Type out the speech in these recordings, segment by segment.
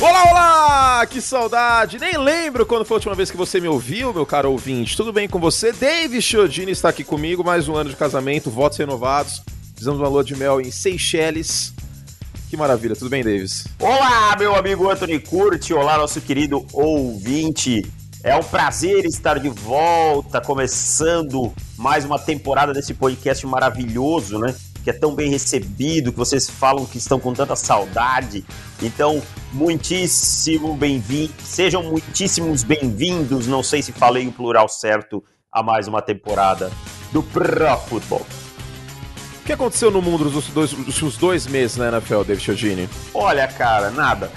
Olá, olá! Que saudade! Nem lembro quando foi a última vez que você me ouviu, meu caro ouvinte. Tudo bem com você? David Chiodini está aqui comigo, mais um ano de casamento, votos renovados. Fizemos uma lua de mel em Seychelles. Que maravilha, tudo bem, Davis? Olá, meu amigo Anthony Curti, olá, nosso querido ouvinte. É um prazer estar de volta, começando mais uma temporada desse podcast maravilhoso, né? Que é tão bem recebido, que vocês falam que estão com tanta saudade. Então, muitíssimo bem-vindo, sejam muitíssimos bem-vindos, não sei se falei o plural certo, a mais uma temporada do Pro Football. O que aconteceu no mundo dos dois, dos dois meses na NFL, David Chiodini? Olha, cara, nada.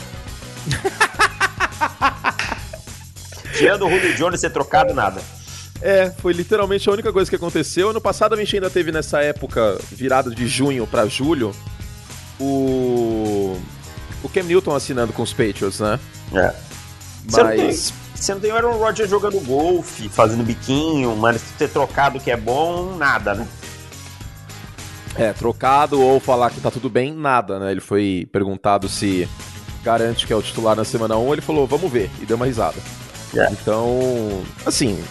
Tirando o Julio Jones ser trocado, nada. É, foi literalmente a única coisa que aconteceu. Ano passado a gente ainda teve nessa época, virada de junho para julho, o. O Cam Newton assinando com os Patriots, né? É. Você não tem, você não tem o Aaron Rodgers jogando golfe, fazendo biquinho, mas ter trocado que é bom, nada, né? É, trocado ou falar que tá tudo bem, nada, né? Ele foi perguntado se garante que é o titular na semana 1, ele falou, vamos ver, e deu uma risada. É. Então, assim,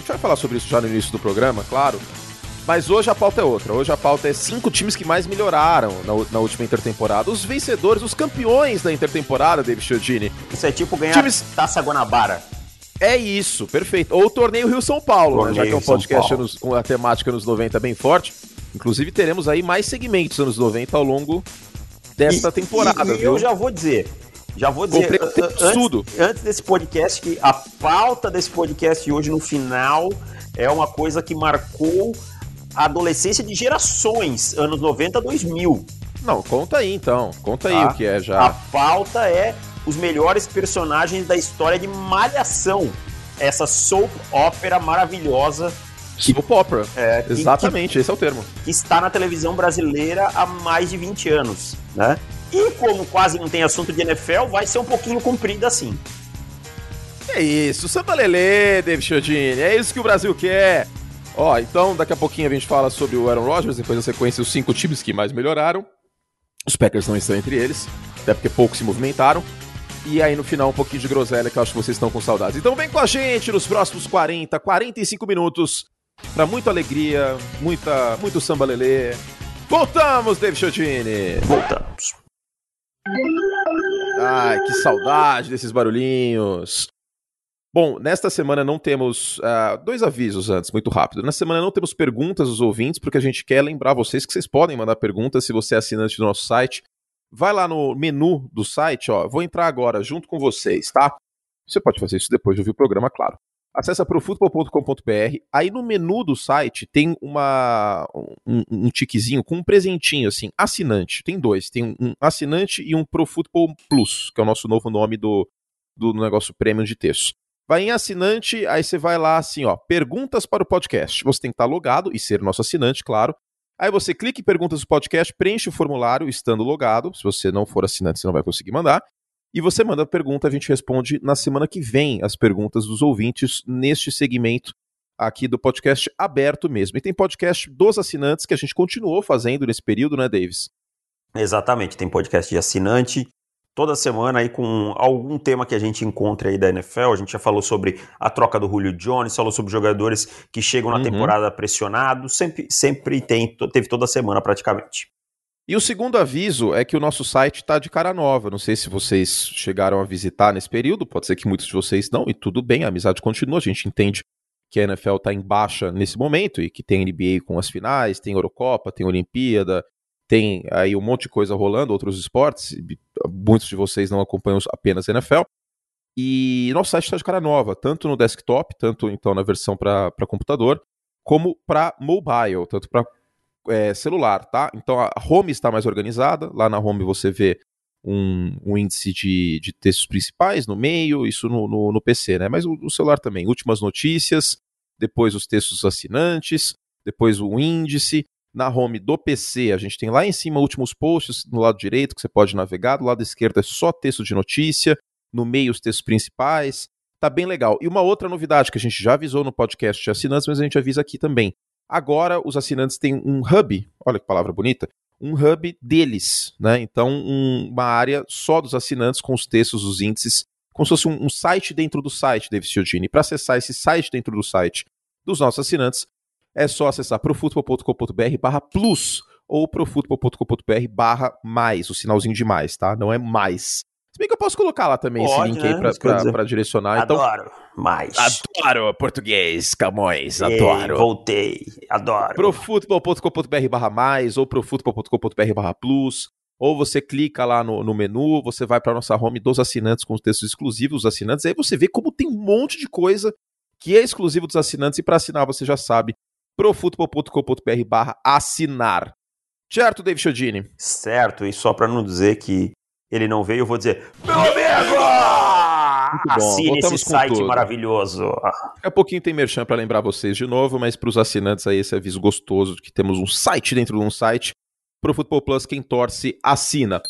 gente vai falar sobre isso já no início do programa, claro. Mas hoje a pauta é outra. Hoje a pauta é cinco times que mais melhoraram na, na última intertemporada. Os vencedores, os campeões da intertemporada, David Chiodini. Isso é tipo ganhar times... Taça Guanabara. É isso, perfeito. Ou o Torneio Rio-São Paulo, né? já que é um podcast com a temática nos 90 bem forte. Inclusive teremos aí mais segmentos anos 90 ao longo desta e, temporada. E, e eu já vou dizer, já vou dizer antes, antes desse podcast que a pauta desse podcast hoje no final é uma coisa que marcou a adolescência de gerações, anos 90 a 2000. Não, conta aí então. Conta aí o que é já. A pauta é os melhores personagens da história de Malhação. Essa soap ópera maravilhosa. Soap opera. É, Exatamente, que, esse é o termo. Que está na televisão brasileira há mais de 20 anos, né? E como quase não tem assunto de NFL, vai ser um pouquinho comprida assim. É isso, Samba Lelê, David Chiodini, é isso que o Brasil quer. Ó, então daqui a pouquinho a gente fala sobre o Aaron Rodgers, depois da sequência os cinco times que mais melhoraram. Os Packers não estão entre eles, até porque poucos se movimentaram. E aí no final um pouquinho de groselha que eu acho que vocês estão com saudades. Então vem com a gente nos próximos 40, 45 minutos para muita alegria, muita, muito samba lelê. Voltamos, David Chiodini. Voltamos. Ai, que saudade desses barulhinhos. Bom, nesta semana não temos. Uh, dois avisos antes, muito rápido. Na semana não temos perguntas dos ouvintes, porque a gente quer lembrar vocês que vocês podem mandar perguntas se você é assinante do nosso site. Vai lá no menu do site, ó. Vou entrar agora junto com vocês, tá? Você pode fazer isso depois de ouvir o programa, claro. Acesse profutbol.com.br. Aí no menu do site tem uma, um, um tiquezinho com um presentinho, assim, assinante. Tem dois. Tem um assinante e um Profutbol Plus, que é o nosso novo nome do, do negócio premium de texto. Vai em assinante, aí você vai lá assim, ó, perguntas para o podcast. Você tem que estar logado e ser nosso assinante, claro. Aí você clica em perguntas do podcast, preenche o formulário estando logado. Se você não for assinante, você não vai conseguir mandar. E você manda a pergunta, a gente responde na semana que vem as perguntas dos ouvintes neste segmento aqui do podcast aberto mesmo. E tem podcast dos assinantes que a gente continuou fazendo nesse período, né, Davis? Exatamente, tem podcast de assinante toda semana aí com algum tema que a gente encontra aí da NFL. A gente já falou sobre a troca do Julio Jones, falou sobre jogadores que chegam na uhum. temporada pressionados, sempre, sempre tem, teve toda semana praticamente. E o segundo aviso é que o nosso site está de cara nova. Não sei se vocês chegaram a visitar nesse período, pode ser que muitos de vocês não, e tudo bem, a amizade continua. A gente entende que a NFL está em baixa nesse momento e que tem NBA com as finais, tem Eurocopa, tem Olimpíada, tem aí um monte de coisa rolando, outros esportes. Muitos de vocês não acompanham apenas a NFL. E nosso site está de cara nova, tanto no desktop, tanto então na versão para computador, como para mobile, tanto para é, celular, tá? Então a home está mais organizada. Lá na home você vê um, um índice de, de, textos principais no meio, isso no, no, no PC, né? Mas o, o, celular também. Últimas notícias, depois os textos assinantes, depois o índice. Na home do PC, a gente tem lá em cima últimos posts no lado direito que você pode navegar. Do lado esquerdo é só texto de notícia. No meio, os textos principais. Tá bem legal. E uma outra novidade que a gente já avisou no podcast de assinantes, mas a gente avisa aqui também. Agora os assinantes têm um hub, olha que palavra bonita, um hub deles, né? Então, um, uma área só dos assinantes com os textos, os índices, como se fosse um, um site dentro do site, David Ciodini. Para acessar esse site dentro do site dos nossos assinantes, é só acessar profutbol.com.br barra plus ou profutbol.com.br barra mais, o sinalzinho de mais, tá? Não é mais. Bem que eu posso colocar lá também Pode, esse link né? aí pra, pra, pra, direcionar. Então adoro, então, mais. Adoro português, Camões, adoro. voltei, adoro. profutbol.com.br barra mais ou profutbol.com.br barra plus. Ou você clica lá no, no menu, você vai para nossa home dos assinantes com os textos exclusivos dos assinantes. Aí você vê como tem um monte de coisa que é exclusivo dos assinantes. E para assinar, você já sabe, profutbol.com.br barra assinar. Certo, David Chodini? Certo, e só para não dizer que ele não veio, eu vou dizer: Meu amigo! Assine esse site tudo. maravilhoso. Daqui a pouquinho tem merchan para lembrar vocês de novo, mas para os assinantes aí esse aviso gostoso de que temos um site dentro de um site. Pro Futebol Plus, quem torce, assina.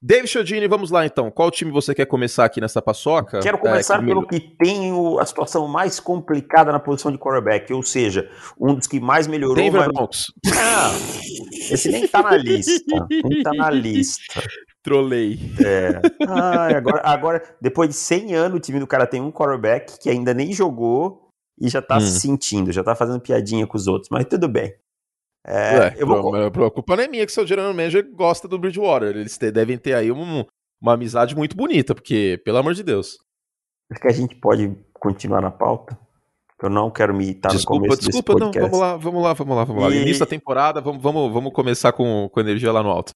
David Chodini, vamos lá então. Qual time você quer começar aqui nessa paçoca? Quero começar é, pelo que tem a situação mais complicada na posição de quarterback, ou seja, um dos que mais melhorou. Denver mas... Broncos. Não, esse nem tá na lista. Nem tá na lista. Trolei. É. Ai, agora, agora, depois de 100 anos, o time do cara tem um quarterback que ainda nem jogou e já tá hum. se sentindo, já tá fazendo piadinha com os outros, mas tudo bem. É, é eu vou... a culpa não é minha que seu general manager gosta do Bridgewater. Eles devem ter aí um, uma amizade muito bonita, porque, pelo amor de Deus. Acho que a gente pode continuar na pauta. Eu não quero me estar desculpa, no começo desculpa, desse podcast. Não, vamos lá, vamos lá, vamos lá, vamos lá. E... Início da temporada, vamos, vamos, vamos começar com, com energia lá no alto.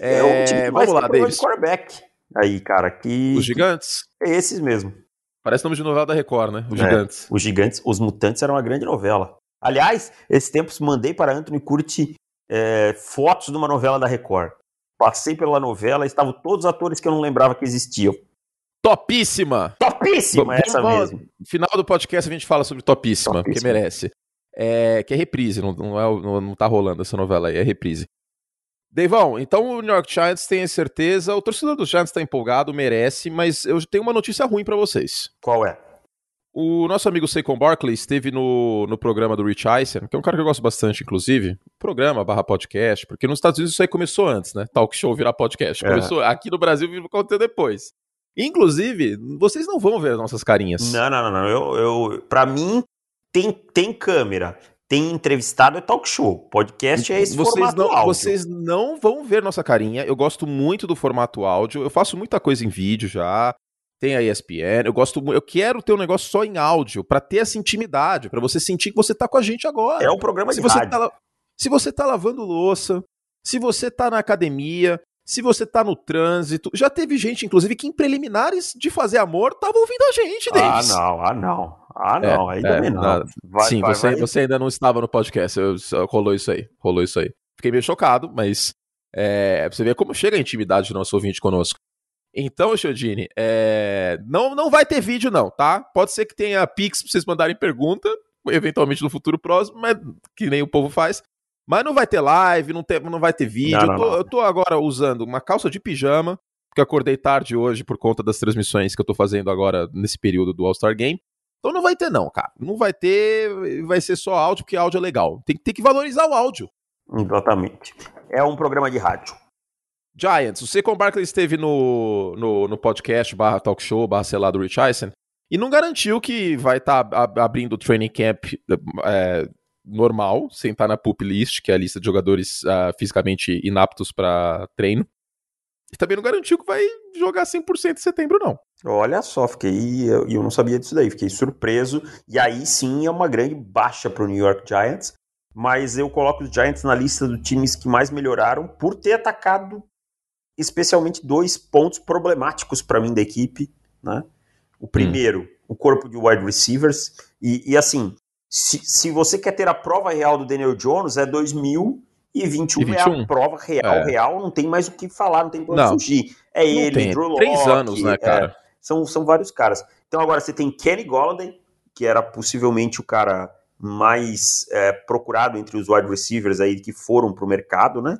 É, é vamos lá, Davis. quarterback aí, cara, que... Os gigantes? É esses mesmo. Parece nome de novela da Record, né? Os é, gigantes. Os gigantes, os mutantes era uma grande novela. Aliás, esses tempos mandei para Anthony Curti é, fotos de uma novela da Record. Passei pela novela, estavam todos os atores que eu não lembrava que existiam. Topíssima! Topíssima, essa mesmo. No final do podcast a gente fala sobre Topíssima, Topíssima. porque merece. É, que é reprise, não, não, é, não, não tá rolando essa novela aí, é reprise. Deivão, então o New York Giants tem certeza, o torcedor dos Giants está empolgado, merece, mas eu tenho uma notícia ruim para vocês. Qual é? O nosso amigo Saquon Barkley esteve no, no programa do Rich Eisen, que é um cara que eu gosto bastante, inclusive. Programa barra podcast, porque nos Estados Unidos isso aí começou antes, né? Talk show virar podcast. É. Começou aqui no Brasil vive acontecer depois. Inclusive, vocês não vão ver as nossas carinhas. Não, não, não. não. Eu, eu, pra mim, tem, tem câmera. Tem entrevistado é talk show. Podcast é esse vocês formato não, áudio. Vocês não vão ver nossa carinha. Eu gosto muito do formato áudio. Eu faço muita coisa em vídeo já tem a ESPN. Eu gosto, eu quero ter um negócio só em áudio para ter essa intimidade, para você sentir que você tá com a gente agora. É um programa se de você. Tá, se você tá lavando louça, se você tá na academia, se você tá no trânsito, já teve gente, inclusive, que em preliminares de fazer amor tava ouvindo a gente, ah, Davis. Ah, não, ah, não. Ah, não, é, aí também é, não. Vai, sim, vai, você, vai. você ainda não estava no podcast, eu, rolou isso aí, rolou isso aí. Fiquei meio chocado, mas é, você vê como chega a intimidade do nosso ouvinte conosco. Então, Chodini, é... não, não vai ter vídeo, não, tá? Pode ser que tenha Pix pra vocês mandarem pergunta, eventualmente no futuro próximo, mas que nem o povo faz. Mas não vai ter live, não, ter, não vai ter vídeo. Não, não, eu, tô, eu, tô, agora usando uma calça de pijama, porque acordei tarde hoje por conta das transmissões que eu tô fazendo agora nesse período do All-Star Game. Então não vai ter, não, cara. Não vai ter, vai ser só áudio, porque áudio é legal. Tem, tem que valorizar o áudio. Exatamente. É um programa de rádio. Giants, o Saquon Barkley esteve no, no, no podcast barra talk show, barra sei lá, do Rich Eisen, e não garantiu que vai estar tá abrindo o training camp é, normal, sem estar na pup list, que é a lista de jogadores uh, fisicamente inaptos para treino. E também não garantiu que vai jogar 100% em setembro, não. Olha só, fiquei. Eu, eu não sabia disso daí, fiquei surpreso. E aí sim é uma grande baixa para o New York Giants. Mas eu coloco os Giants na lista dos times que mais melhoraram por ter atacado especialmente dois pontos problemáticos para mim da equipe. Né? O primeiro, hum. o corpo de wide receivers. E, e assim, se, se, você quer ter a prova real do Daniel Jones, é 2021 e é a prova real, é. real, não tem mais o que falar, não tem pra onde fugir. É não ele, tem. Drew Locke, Três anos, né, cara? É, são, são vários caras. Então agora você tem Kenny Golladay, que era possivelmente o cara mais é, procurado entre os wide receivers aí que foram pro mercado, né?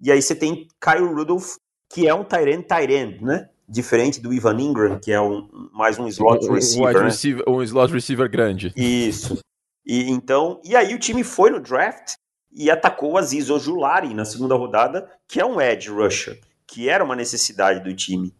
E aí você tem Kyle Rudolph, que é um Tyrant Tyrant, né? Diferente do Ivan Ingram, que é um, mais um slot receiver, um, né? receiver, um slot receiver grande. Isso. E então, e aí o time foi no draft e atacou o Aziz Ojulari na segunda rodada, que é um edge rusher, que era uma necessidade do time.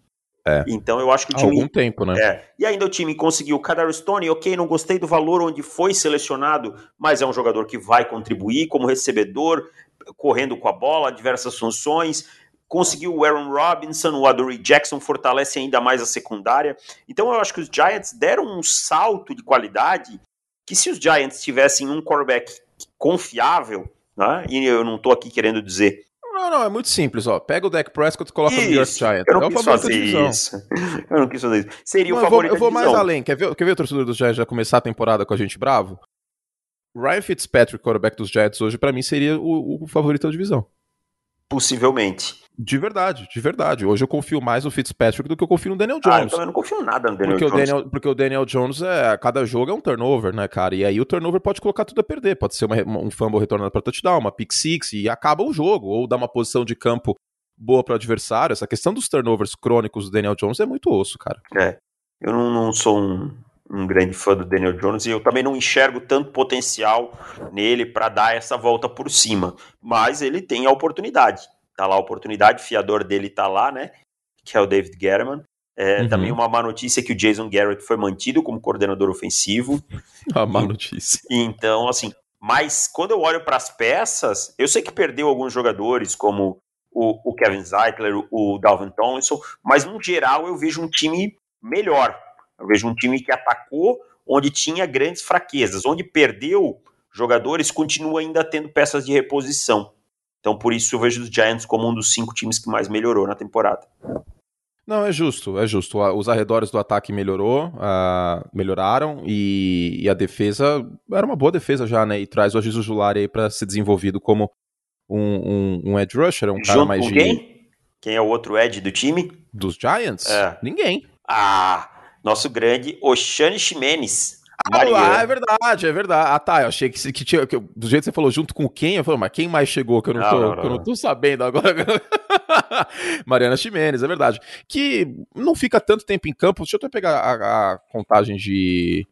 É. Então eu acho que o Há time. algum tempo, né? É. E ainda o time conseguiu o Kadar Stone, ok, não gostei do valor onde foi selecionado, mas é um jogador que vai contribuir como recebedor, correndo com a bola, diversas funções. Conseguiu o Aaron Robinson, o Adoree Jackson fortalece ainda mais a secundária. Então eu acho que os Giants deram um salto de qualidade que se os Giants tivessem um quarterback confiável, né, e eu não estou aqui querendo dizer Não, não, é muito simples, ó. Pega o Deck Prescott e coloca no New York isso, Giants. eu não é o quis favorito fazer isso. Eu não quis fazer isso. Seria Não, o eu vou, favorito eu vou mais além. Quer ver, quer ver o torcedor dos Giants já começar a temporada com a gente bravo? Ryan Fitzpatrick, quarterback dos Giants hoje, pra mim seria o, o favorito da divisão. Possivelmente. De verdade, de verdade. Hoje eu confio mais no Fitzpatrick do que eu confio no Daniel Ah, eu Jones. também não confio nada no Daniel porque, o Jones. Daniel, porque o Daniel Jones, é, cada jogo é um turnover, né, cara? E aí o turnover pode colocar tudo a perder. Pode ser uma- um fumble retornado para touchdown, uma pick six e acaba o jogo. Ou dá uma posição de campo boa para o adversário. Essa questão dos turnovers crônicos do Daniel Jones é muito osso, cara. É. Eu não, não sou um, um grande fã do Daniel Jones e eu também não enxergo tanto potencial nele para dar essa volta por cima. Mas ele tem a oportunidade. Tá lá a oportunidade, o fiador dele tá lá, né? Que é o David Guerrero. É, Uhum. Também uma má notícia é que o Jason Garrett foi mantido como coordenador ofensivo. A má notícia. Então, assim, mas quando eu olho para as peças, eu sei que perdeu alguns jogadores, como o, o Kevin Zeitler, o Dalvin Tomlinson, mas no geral eu vejo um time melhor. Eu vejo um time que atacou onde tinha grandes fraquezas, onde perdeu jogadores, continua ainda tendo peças de reposição. Então, por isso eu vejo os Giants como um dos cinco times que mais melhorou na temporada. Não, é justo, é justo. Os arredores do ataque melhorou, ah, melhoraram e, e a defesa era uma boa defesa já, né? E traz o Aziz Julari aí pra ser desenvolvido como um, um, um edge rusher, um cara Junto mais com de, quem? Quem é o outro Ed do time? dos Giants? É. Ninguém. Ah, nosso grande Oshane Ximenes. Ah, é verdade, é verdade. Ah, tá. Eu achei que, que tinha. Que, do jeito que você falou, junto com quem? Eu falei, mas quem mais chegou que eu não, Não, tô, não, não, eu não tô sabendo agora? Mariana Ximenes, é verdade. Que não fica tanto tempo em campo. Deixa eu até pegar a, a contagem de.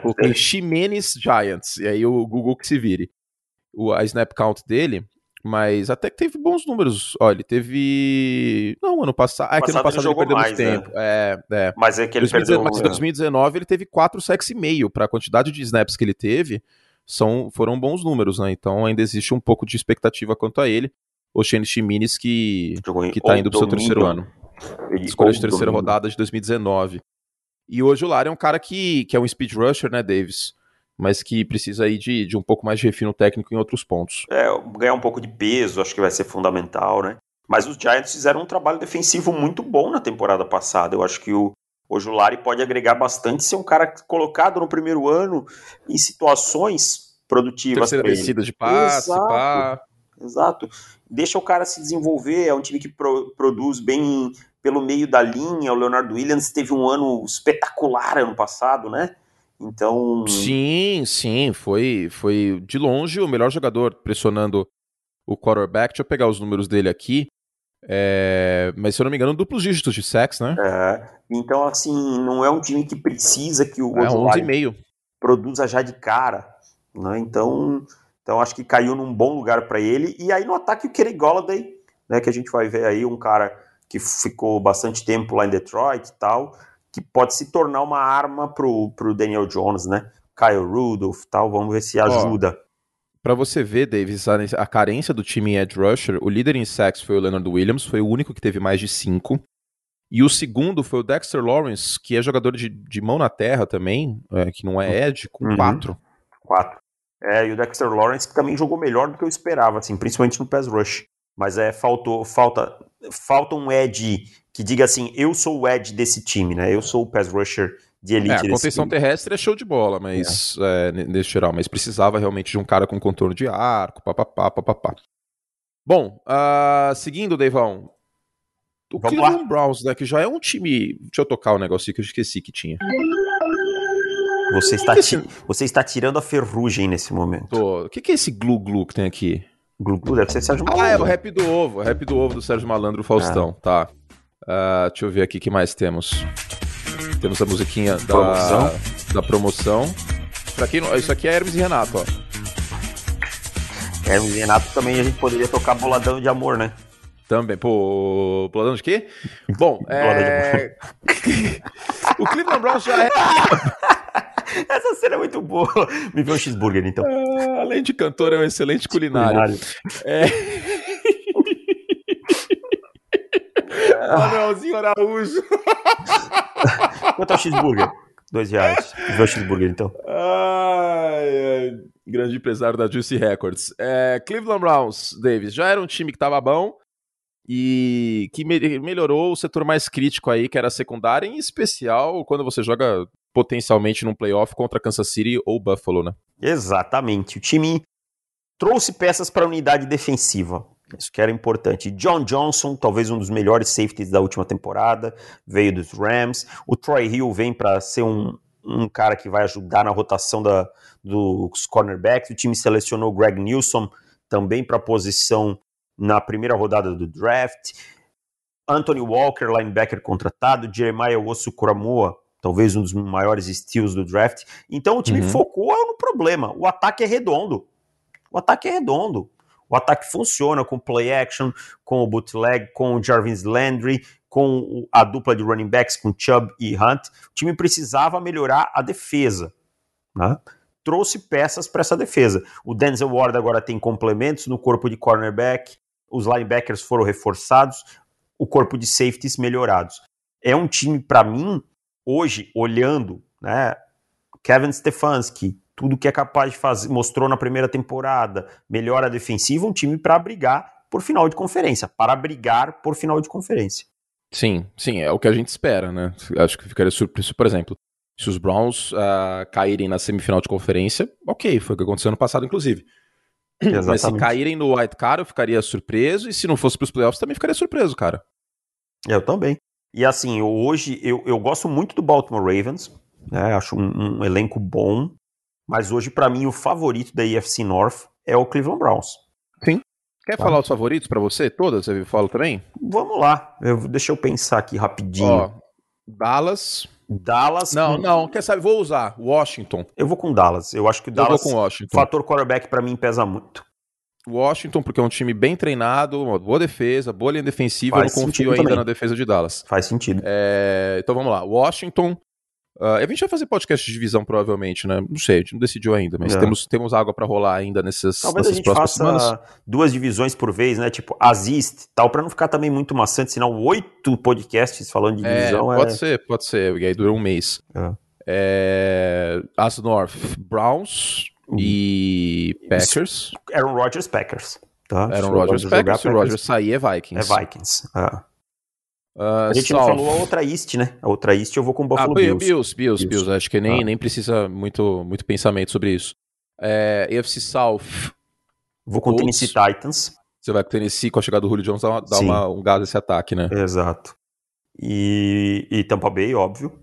Coloquei. Ximenes Giants. E aí o Google que se vire. O, a snap count dele. Mas até que teve bons números. Olha, ele teve. Não, ano passado. Ah, é que ano Passado ele ele, perdeu mais, muito tempo. É, é. Mas é que ele 2019, perdeu. mas em 2019 ele teve 4 sacks e meio para a quantidade de snaps que ele teve, são, foram bons números, né? Então ainda existe um pouco de expectativa quanto a ele. O Shane Chimines que que tá indo pro seu terceiro ano. Escolha de terceira rodada de 2019. E hoje o Lara é um cara que, que é um speed rusher, né, Davis? Mas que precisa aí de, de um pouco mais de refino técnico em outros pontos. É, ganhar um pouco de peso, acho que vai ser fundamental, né? Mas os Giants fizeram um trabalho defensivo muito bom na temporada passada. Eu acho que o, o Julari pode agregar bastante ser um cara colocado no primeiro ano em situações produtivas Terceira descida de passe, Exato. pá. Exato. Deixa o cara se desenvolver, é um time que pro- produz bem pelo meio da linha. O Leonardo Williams teve um ano espetacular ano passado, né? Então, Sim, sim, foi, foi de longe o melhor jogador pressionando o quarterback. Deixa eu pegar os números dele aqui. É, mas se eu não me engano, duplos dígitos de sacks, né? é, então assim, não é um time que precisa que o É, Ojulari 11,5. produza já de cara, né? Então, então acho que caiu num bom lugar para ele. E aí no ataque o Kenny Golladay, né, que a gente vai ver aí um cara que ficou bastante tempo lá em Detroit e tal, que pode se tornar uma arma pro, pro Daniel Jones, né? Kyle Rudolph e tal, vamos ver se ajuda. Pra você ver, Davis, a, a carência do time em edge rusher, o líder em sacks foi o Leonard Williams, foi o único que teve mais de 5. E o segundo foi o Dexter Lawrence, que é jogador de, de mão na terra também, é, que não é edge, com Uhum. 4. Quatro. É, e o Dexter Lawrence que também jogou melhor do que eu esperava, assim, principalmente no pass rush. Mas é, faltou, falta, falta um edge que diga assim, eu sou o edge desse time, né? Eu sou o pass rusher de elite É, a contenção terrestre é show de bola, mas é, ne- nesse geral, mas precisava realmente de um cara com contorno de arco, papapá, papapá. Bom, ah, seguindo, Deivão. O Vamos Cleveland Browns, né, que já é um time. Deixa eu tocar o um negócio que eu esqueci que tinha. Você está, Que ti- você está tirando a ferrugem nesse momento. Tô- O que, que é esse glu-glu que tem aqui? Glu Glu deve ser Sérgio Ah, é o Malandro. rap do ovo, o rap do ovo do Sérgio Malandro Faustão, tá. Ah, deixa eu ver aqui o que mais temos. Temos a musiquinha da Promoção. da promoção. Pra quem não, isso aqui é Hermes e Renato, ó. Hermes e Renato também a gente poderia tocar boladão de amor, né? Também, pô, boladão de quê? Bom, é... o Cleveland Browns já é... Essa cena é muito boa. Me vê um cheeseburger, então. Ah, além de cantor, é um excelente culinário. culinário. É... Manuelzinho Araújo. Quanto é o cheeseburger? Dois reais. O cheeseburger, então. Ai, ai. Grande empresário da Juicy Records. É, Cleveland Browns, Davis, já era um time que tava bom e que me melhorou o setor mais crítico aí, que era a secundária, em especial quando você joga potencialmente num playoff contra Kansas City ou Buffalo, né? Exatamente. O time trouxe peças para a unidade defensiva. Isso que era importante. John Johnson, talvez um dos melhores safeties da última temporada, veio dos Rams. O Troy Hill vem para ser um, um cara que vai ajudar na rotação da, dos cornerbacks. O time selecionou Greg Nilsson também para a posição na primeira rodada do draft. Anthony Walker, linebacker contratado. Jeremiah Osu-Kuramoa, talvez um dos maiores steals do draft. Então o time uhum. focou no problema. O ataque é redondo. O ataque é redondo. O ataque funciona com play action, com o bootleg, com o Jarvis Landry, com a dupla de running backs com Chubb e Hunt. O time precisava melhorar a defesa. Né? Trouxe peças para essa defesa. O Denzel Ward agora tem complementos no corpo de cornerback, os linebackers foram reforçados, o corpo de safeties melhorados. É um time, para mim, hoje, olhando, né, Kevin Stefanski, tudo que é capaz de fazer, mostrou na primeira temporada, melhora defensiva, um time para brigar por final de conferência, para brigar por final de conferência. Sim, sim, é o que a gente espera, né? Acho que ficaria surpreso, por exemplo, se os Browns uh, caírem na semifinal de conferência, ok, foi o que aconteceu no passado, inclusive. Exatamente. Mas se caírem no White Card, eu ficaria surpreso, e se não fosse para os playoffs, também ficaria surpreso, cara. Eu também. E assim, hoje eu, eu gosto muito do Baltimore Ravens, né? acho um, um elenco bom, mas hoje, para mim, o favorito da AFC North é o Cleveland Browns. Sim. Quer tá. falar os favoritos para você? Todas? Você fala também? Vamos lá. Eu, deixa eu pensar aqui rapidinho. Ó, Dallas. Dallas. Não, com... não. Quer saber? Vou usar. Washington. Eu vou com Dallas. Eu acho que o Dallas. Eu vou com Washington. Fator quarterback para mim pesa muito. Washington, porque é um time bem treinado, uma boa defesa, boa linha defensiva. Faz eu não confio ainda também. na defesa de Dallas. Faz sentido. É... Então vamos lá. Washington, Uh, a gente vai fazer podcast de divisão, provavelmente, né? Não sei, a gente não decidiu ainda, mas é. temos, temos água para rolar ainda nessas, Talvez nessas a gente faça semanas. duas divisões por vez, né? Tipo, assist tal, para não ficar também muito maçante, senão oito podcasts falando de é, divisão é... Pode ser, pode ser, e aí dura um mês. É. É... As North, Browns uhum. e Packers. Aaron Rodgers, Packers. Tá? Aaron Rodgers, Packers, se o Rodgers sair é Vikings. É Vikings, é. Uh, a gente não falou a outra East, né? A outra East eu vou com o Buffalo ah, Bills. Bills. Bills, Bills, Acho que nem, ah. nem precisa muito, muito pensamento sobre isso. É, AFC South. Vou com o Tennessee Titans. Você vai com o Tennessee com a chegada do Julio Jones dar, dar uma, um gás esse ataque, né? Exato. E, e Tampa Bay, óbvio.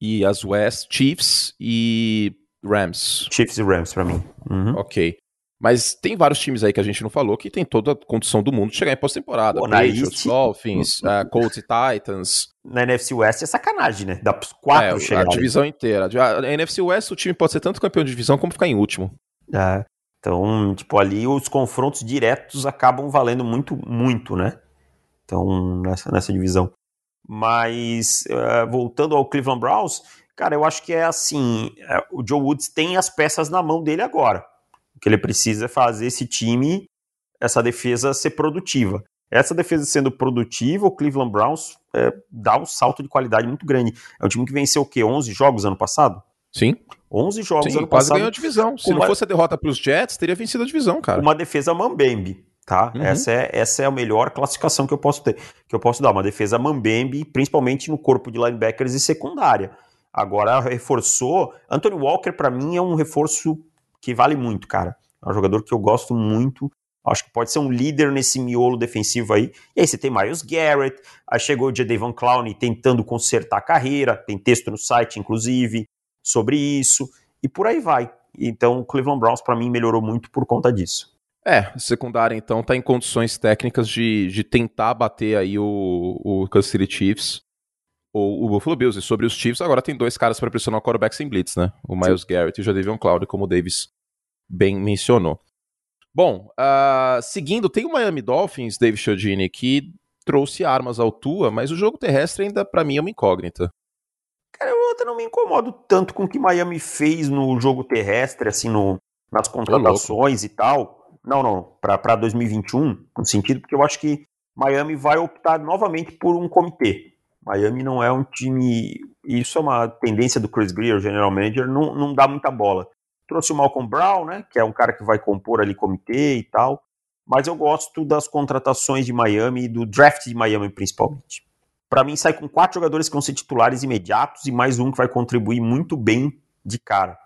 E as West, Chiefs e Rams. Chiefs e Rams pra mim. Uhum. Ok. Mas tem vários times aí que a gente não falou que tem toda a condição do mundo de chegar em pós-temporada. Patriots, Dolphins, uh, Colts e Titans. Na NFC West é sacanagem, né? Dá pros quatro é, chegarem. A divisão inteira. A NFC West, o time pode ser tanto campeão de divisão como ficar em último. É. Então, tipo, ali os confrontos diretos acabam valendo muito, muito, né? Então, nessa, nessa divisão. Mas, uh, voltando ao Cleveland Browns, cara, eu acho que é assim: uh, o Joe Woods tem as peças na mão dele agora. O que ele precisa é fazer esse time, essa defesa ser produtiva. Essa defesa sendo produtiva, o Cleveland Browns é, dá um salto de qualidade muito grande. É um time que venceu o quê? 11 jogos ano passado? Sim. 11 jogos Sim, ano quase passado. ganhou a divisão. Se uma... não fosse a derrota para os Jets, teria vencido a divisão, cara. Uma defesa mambembe, tá? Uhum. Essa, é, essa é a melhor classificação que eu posso ter, que eu posso dar. Uma defesa mambembe, principalmente no corpo de linebackers e secundária. Agora reforçou. Anthony Walker, para mim, é um reforço que vale muito, cara. É um jogador que eu gosto muito. Acho que pode ser um líder nesse miolo defensivo aí. E aí você tem Miles Garrett, aí chegou o Jadavion Clowney tentando consertar a carreira, tem texto no site, inclusive, sobre isso, e por aí vai. Então o Cleveland Browns, para mim, melhorou muito por conta disso. É, secundária, então, tá em condições técnicas de, de tentar bater aí o, o Kansas City Chiefs ou o Buffalo Bills. E sobre os Chiefs, agora tem dois caras para pressionar o quarterback sem blitz, né? O Miles Sim. Garrett e o Jadavion Clowney, como o Davis bem mencionou. Bom, uh, seguindo, tem o Miami Dolphins, Dave Chiodini, que trouxe armas ao Tua, mas o jogo terrestre ainda, para mim, é uma incógnita. Cara, eu até não me incomodo tanto com o que Miami fez no jogo terrestre, assim, no, nas contratações e tal. Não, não, para 2021, no sentido, porque eu acho que Miami vai optar novamente por um comitê. Miami não é um time. Isso é uma tendência do Chris Greer, general manager, não, não dá muita bola. Trouxe o Malcolm Brown, né, que é um cara que vai compor ali comitê e tal. Mas eu gosto das contratações de Miami e do draft de Miami principalmente. Para mim, sai com quatro jogadores que vão ser titulares imediatos e mais um que vai contribuir muito bem de cara.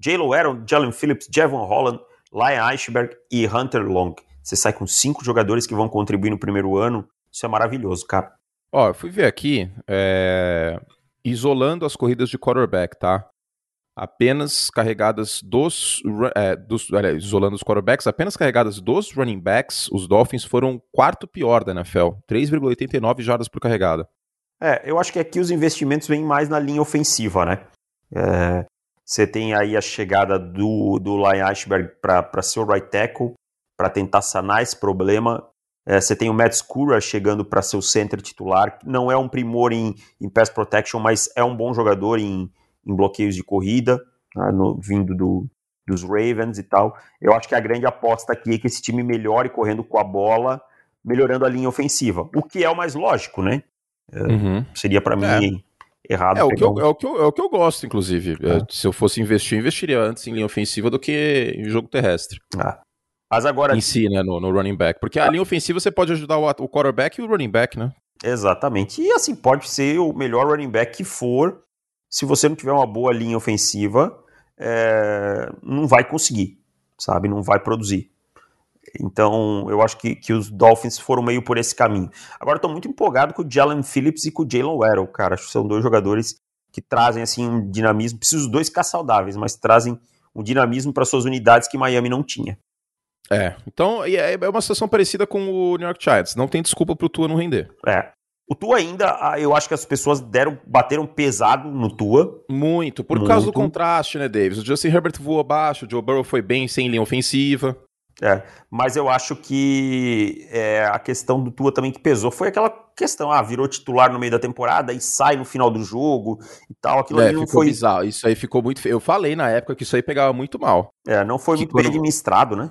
Jalen Aaron, Jalen Phillips, Javon Holland, Lion Eichberg e Hunter Long. Você sai com cinco jogadores que vão contribuir no primeiro ano. Isso é maravilhoso, cara. Ó, eu fui ver aqui, é... isolando as corridas de quarterback, tá? Apenas carregadas dos, é, dos aliás, isolando os quarterbacks, apenas carregadas dos running backs, os Dolphins foram quarto pior da NFL, 3,89 jardas por carregada. É, eu acho que aqui os investimentos vêm mais na linha ofensiva, né? É, você tem aí a chegada do, do Lion Ashberg para ser o right tackle, para tentar sanar esse problema. É, você tem o Matt Scura chegando para ser o center titular. Não é um primor em, em pass protection, mas é um bom jogador em, em bloqueios de corrida, né, no, vindo do, dos Ravens e tal. Eu acho que a grande aposta aqui é que esse time melhore correndo com a bola, melhorando a linha ofensiva. O que é o mais lógico, né? É, uhum. Seria para mim é. errado. É o, que eu, um... é, o que eu, é o que eu gosto, inclusive. É. Se eu fosse investir, eu investiria antes em linha ofensiva do que em jogo terrestre. Ah. Mas agora. Em si, né? No, no running back. Porque a linha ofensiva você pode ajudar o, o quarterback e o running back, né? Exatamente. E assim, pode ser o melhor running back que for. Se você não tiver uma boa linha ofensiva, é, não vai conseguir, sabe? Não vai produzir. Então, eu acho que, que os Dolphins foram meio por esse caminho. Agora, estou muito empolgado com o Jalen Phillips e com o Jalen Waddle, cara. Acho que são dois jogadores que trazem, assim, um dinamismo. Preciso os dois ficar saudáveis, mas trazem um dinamismo para suas unidades que Miami não tinha. É, então é, é uma situação parecida com o New York Giants. Não tem desculpa pro Tua não render. É. O Tua ainda, eu acho que as pessoas deram, bateram pesado no Tua. Muito, por Muito. causa do contraste, né, Davis? O Justin Herbert voou abaixo, o Joe Burrow foi bem sem linha ofensiva. É, mas eu acho que é, a questão do Tua também que pesou foi aquela questão, ah, virou titular no meio da temporada e sai no final do jogo e tal, aquilo é, ali não foi... bizarro, isso aí ficou muito. Eu falei na época que isso aí pegava muito mal. É, não foi que muito quando... bem administrado, né?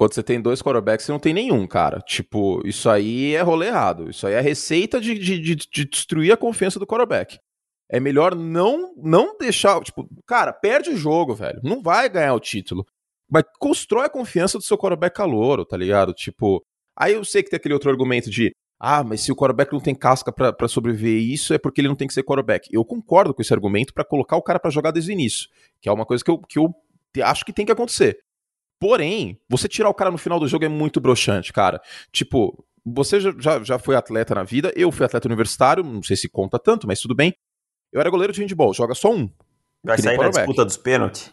Quando você tem dois quarterbacks, você não tem nenhum, cara. Tipo, isso aí é rolê errado. Isso aí é receita de, de, de, de destruir a confiança do quarterback. É melhor não não deixar. Tipo, cara, perde o jogo, velho. Não vai ganhar o título. Mas constrói a confiança do seu quarterback calouro, tá ligado? Tipo, aí eu sei que tem aquele outro argumento de. Ah, mas se o quarterback não tem casca para sobreviver isso, é porque ele não tem que ser quarterback. Eu concordo com esse argumento para colocar o cara para jogar desde o início, que é uma coisa que eu, que eu acho que tem que acontecer. Porém, você tirar o cara no final do jogo é muito broxante, cara. Tipo, você já, já foi atleta na vida, eu fui atleta universitário, não sei se conta tanto, mas tudo bem. Eu era goleiro de handball, joga só um. Vai sair na disputa dos pênaltis?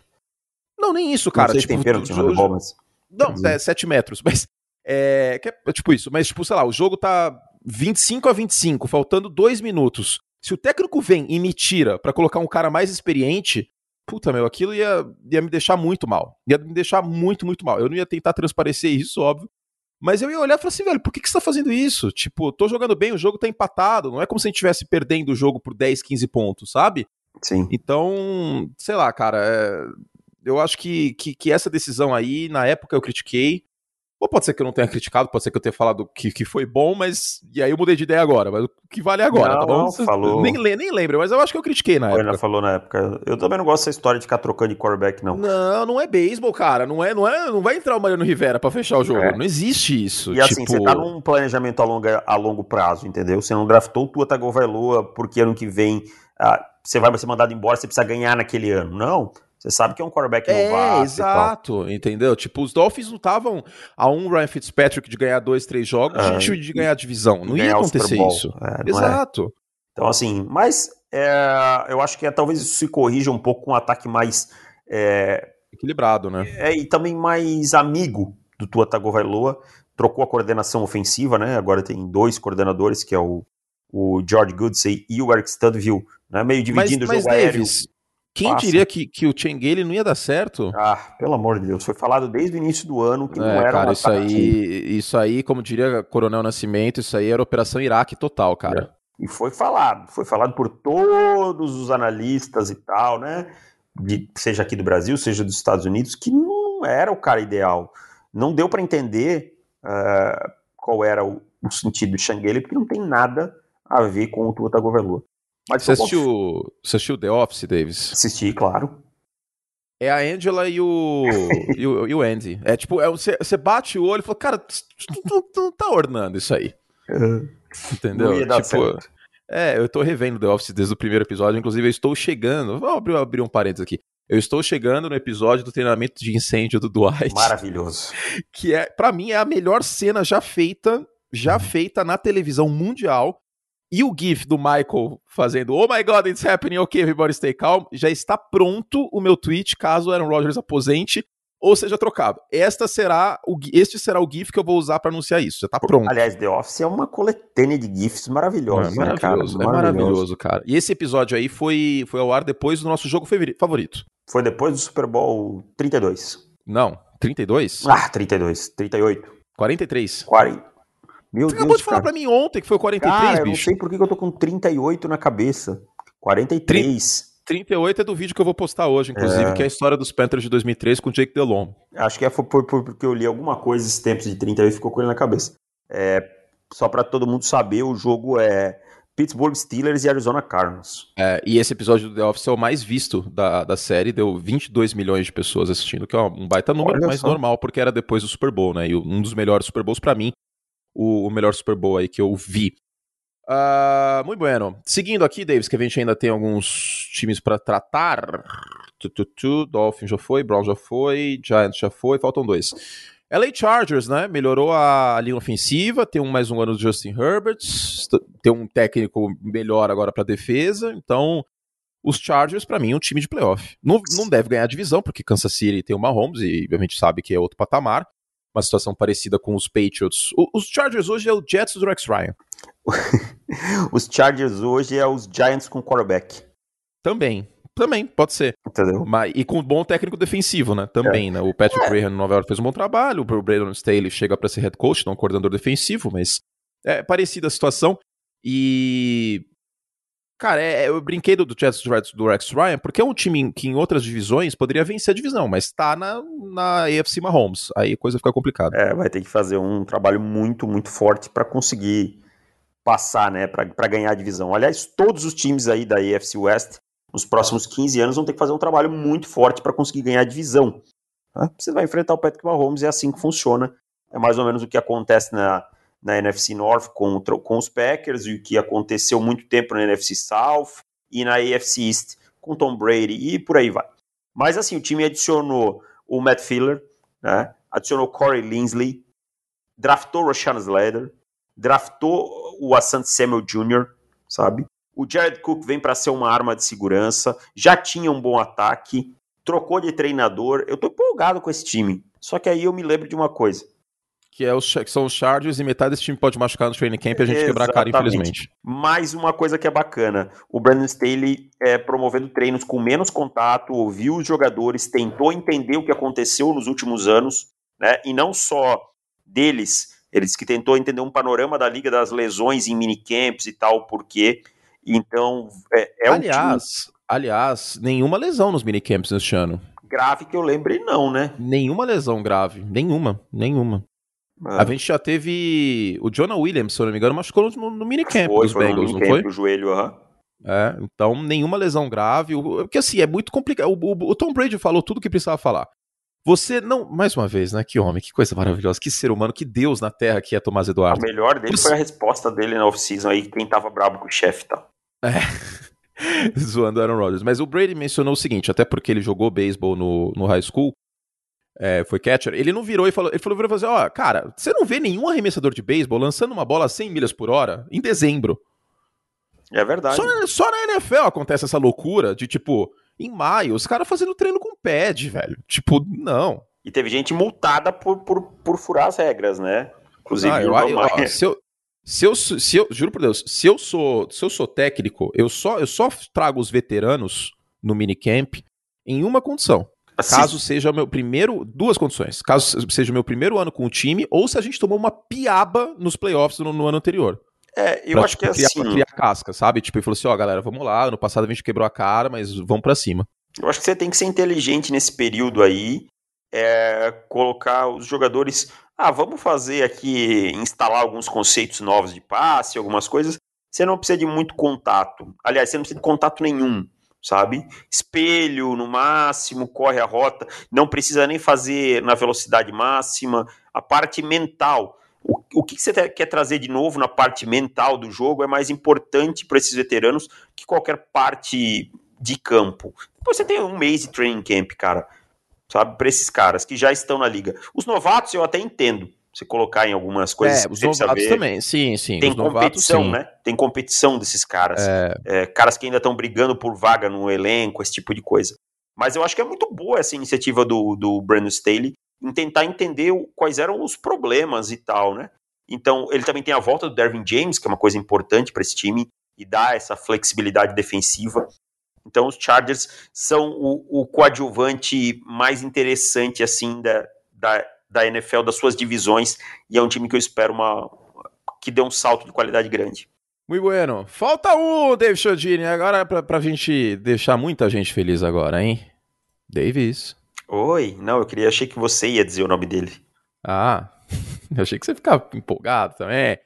Não, nem isso, cara. Não sei tipo, se tem pênalti no handball, mas... Não, é 7 metros, mas... É, é, tipo isso, mas tipo, sei lá, o jogo tá 25 a 25, faltando 2 minutos. Se o técnico vem e me tira para colocar um cara mais experiente, puta, meu, aquilo ia, ia me deixar muito mal. Ia me deixar muito, muito mal. Eu não ia tentar transparecer isso, óbvio. Mas eu ia olhar e falar assim, velho, por que, que você tá fazendo isso? Tipo, tô jogando bem, o jogo tá empatado. Não é como se a gente estivesse perdendo o jogo por 10, 15 pontos, sabe? Sim. Então, sei lá, cara, é... eu acho que, que, que essa decisão aí, na época eu critiquei. Ou pode ser que eu não tenha criticado, pode ser que eu tenha falado que, que foi bom, mas. E aí eu mudei de ideia agora, mas o que vale agora, não, tá bom? Não, falou. Nem, nem lembro, mas eu acho que eu critiquei na época. falou na época. Eu também não gosto dessa história de ficar trocando de quarterback, não. Não, não é beisebol, cara. Não é, não é, não vai entrar o Mariano Rivera pra fechar o jogo. É. Não existe isso. E assim, tipo... assim, você tá num planejamento a, longa, a longo prazo, entendeu? Você não draftou o Tua Tagovailoa porque ano que vem ah, você vai ser mandado embora, você precisa ganhar naquele ano. Não. Você sabe que é um quarterback é, novato. Exato, entendeu? Tipo, os Dolphins não estavam a um Ryan Fitzpatrick de ganhar dois, três jogos é, de, de, ganhar a divisão. Não ia acontecer isso. É, é, exato. Então, assim, mas é, eu acho que é, talvez isso se corrija um pouco com um ataque mais. É, Equilibrado, né? É, e também mais amigo do Tua Tagovailoa. Trocou a coordenação ofensiva, né? Agora tem dois coordenadores, que é o, o George Goodsey e o Eric Studville, né? meio dividindo mas, o jogo mas, aéreo. Davis, Quem Passa. diria que, que o Chengele não ia dar certo? Ah, pelo amor de Deus. Foi falado desde o início do ano que é, não era cara, isso aí, isso aí, como diria Coronel Nascimento, isso aí era Operação Iraque total, cara. É. E foi falado. Foi falado por todos os analistas e tal, né? De, seja aqui do Brasil, seja dos Estados Unidos, que não era o cara ideal. Não deu para entender uh, qual era o, o sentido do Shangeli, porque não tem nada a ver com o Tua Tagovailoa. Mas você assistiu, você assistiu The Office, Davis? Assisti, claro. É a Angela e o, e o, e o Andy. É tipo, é, você, você bate o olho e fala, cara, não tá ornando isso aí. Entendeu? Ia dar tipo. É, eu tô revendo The Office desde o primeiro episódio, inclusive eu estou chegando. Vou abrir, abrir um parênteses aqui. Eu estou chegando no episódio do treinamento de incêndio do Dwight. Maravilhoso. Que é, para mim, é a melhor cena já feita, já uhum. feita na televisão mundial e o GIF do Michael fazendo Oh my God, it's happening, ok, everybody stay calm, já está pronto o meu tweet caso Aaron Rodgers aposente ou seja trocado. Esta será o, este será o GIF que eu vou usar para anunciar isso. Já está pronto. Aliás, The Office é uma coletânea de GIFs maravilhosos. É maravilhoso, né, cara? é maravilhoso, cara. E esse episódio aí foi, foi ao ar depois do nosso jogo favorito. Foi depois do Super Bowl 32. Não, 32? Ah, 32, 38. 43. 40. Meu Você Deus, acabou de falar pra mim ontem que foi 43, cara, bicho. Eu não sei por que eu tô com 38 na cabeça. 43. 38 é do vídeo que eu vou postar hoje, inclusive, é... que é a história dos Panthers de 2003 com o Jake Delhomme. Acho que é por, por, porque eu li alguma coisa esses tempos de 38 e ficou com ele na cabeça. É, só para todo mundo saber, o jogo é Pittsburgh Steelers e Arizona Cardinals. É, e esse episódio do The Office é o mais visto da, da série, deu 22 milhões de pessoas assistindo, que é um baita número, Olha mas só. normal, porque era depois do Super Bowl, né? E um dos melhores Super Bowls para mim o, o melhor Super Bowl aí que eu vi. Uh, muito bueno. Seguindo aqui, Davis, que a gente ainda tem alguns times para tratar. Tu, tu, tu, Dolphin já foi, Brown já foi, Giants já foi, faltam dois. LA Chargers, né? Melhorou a linha ofensiva, tem um, mais um ano do Justin Herbert, tem um técnico melhor agora para defesa, então os Chargers, para mim, é um time de playoff. Não, não deve ganhar a divisão, porque Kansas City tem o Mahomes e a gente sabe que é outro patamar uma situação parecida com os Patriots. O, os Chargers hoje é o Jets do Rex Ryan. os Chargers hoje é os Giants com quarterback. Também. Também, pode ser. Entendeu? Mas, e com um bom técnico defensivo, né? Também, é. né? O Patrick é. Graham no Nova York fez um bom trabalho, o Brandon Staley chega para ser head coach, não coordenador defensivo, mas é parecida a situação. E Cara, é, eu brinquei do, do Jets do Rex Ryan, porque é um time que em outras divisões poderia vencer a divisão, mas tá na, na AFC Mahomes. Aí a coisa fica complicada. É, vai ter que fazer um trabalho muito, muito forte para conseguir passar, né, para ganhar a divisão. Aliás, todos os times aí da AFC West, nos próximos 15 anos, vão ter que fazer um trabalho muito forte para conseguir ganhar a divisão. Tá? Você vai enfrentar o Patrick Mahomes, é assim que funciona. É mais ou menos o que acontece na, na NFC North com, com os Packers e o que aconteceu muito tempo na NFC South e na AFC East com Tom Brady e por aí vai. Mas assim, o time adicionou o Matt Filler, né? adicionou Corey Linsley, draftou Rashawn Slater, draftou o Asante Samuel Jr., sabe? O Jared Cook vem para ser uma arma de segurança, já tinha um bom ataque, trocou de treinador. Eu tô empolgado com esse time. Só que aí eu me lembro de uma coisa que, é os, que são os Chargers, e metade desse time pode machucar no training camp e a gente Exatamente. quebrar a cara, infelizmente. Mais uma coisa que é bacana: o Brandon Staley é, promovendo treinos com menos contato, ouviu os jogadores, tentou entender o que aconteceu nos últimos anos, né? E não só deles, eles que tentou entender um panorama da liga das lesões em minicamps e tal, por quê. Então, é, é aliás, um time... aliás, nenhuma lesão nos minicamps neste ano. Grave que eu lembre, não, né? Nenhuma lesão grave. Nenhuma, nenhuma. A gente já teve. O Jonah Williams, se eu não me engano, machucou no, no minicamp foi, dos foi Bengals, não foi? O joelho, aham. É, então nenhuma lesão grave. Porque assim, é muito complicado. O, o, o, Tom Brady falou tudo o que precisava falar. Você não. Mais uma vez, né? Que homem, que coisa maravilhosa, que ser humano, que Deus na terra que é Tomás Eduardo. O melhor dele foi a resposta dele na off-season aí, quem tava brabo com o chefe e tal. É. Zoando Aaron Rodgers. Mas o Brady mencionou o seguinte, até porque ele jogou beisebol no, no high school é, foi catcher, ele não virou e falou, ele falou, virou e falou assim, ó, cara, você não vê nenhum arremessador de beisebol lançando uma bola a 100 milhas por hora em dezembro. É verdade. Só, só na NFL acontece essa loucura de, tipo, em maio, os caras fazendo treino com pad, velho. Tipo, não. E teve gente multada por, por, por furar as regras, né? Inclusive, ah, eu, eu, ó, se, eu, se, eu, se eu, juro por Deus, se eu sou, se eu sou técnico, eu só, eu só trago os veteranos no minicamp em uma condição. Assim. Caso seja o meu primeiro. Duas condições. Caso seja o meu primeiro ano com o time, ou se a gente tomou uma piaba nos playoffs no, no ano anterior. É, eu pra, acho tipo, que é criar, assim. Pra criar casca, sabe? Tipo, ele falou assim: ó, galera, vamos lá. Ano passado a gente quebrou a cara, mas vamos para cima. Eu acho que você tem que ser inteligente nesse período aí. É, colocar os jogadores. Ah, vamos fazer aqui, instalar alguns conceitos novos de passe, algumas coisas. Você não precisa de muito contato. Aliás, você não precisa de contato nenhum sabe? Espelho no máximo, corre a rota, não precisa nem fazer na velocidade máxima. A parte mental, o, o que você quer trazer de novo na parte mental do jogo é mais importante para esses veteranos que qualquer parte de campo. Depois você tem um mês de training camp, cara, sabe? Para esses caras que já estão na liga. Os novatos eu até entendo você colocar em algumas coisas. É, os novatos ver. também, sim, sim. Tem competição, novatos, né? Tem competição desses caras. É... É, caras que ainda estão brigando por vaga no elenco, esse tipo de coisa. Mas eu acho que é muito boa essa iniciativa do, do Brandon Staley em tentar entender quais eram os problemas e tal, né? Então, ele também tem a volta do Dervin James, que é uma coisa importante para esse time, e dá essa flexibilidade defensiva. Então, os Chargers são o, o coadjuvante mais interessante, assim, da, da da NFL, das suas divisões, e é um time que eu espero uma que dê um salto de qualidade grande. Muito bueno. Falta um, David Chodini. Agora pra, pra gente deixar muita gente feliz agora, hein? Davis. Oi, não, eu queria, achei que você ia dizer o nome dele. Ah, eu achei que você ficava empolgado também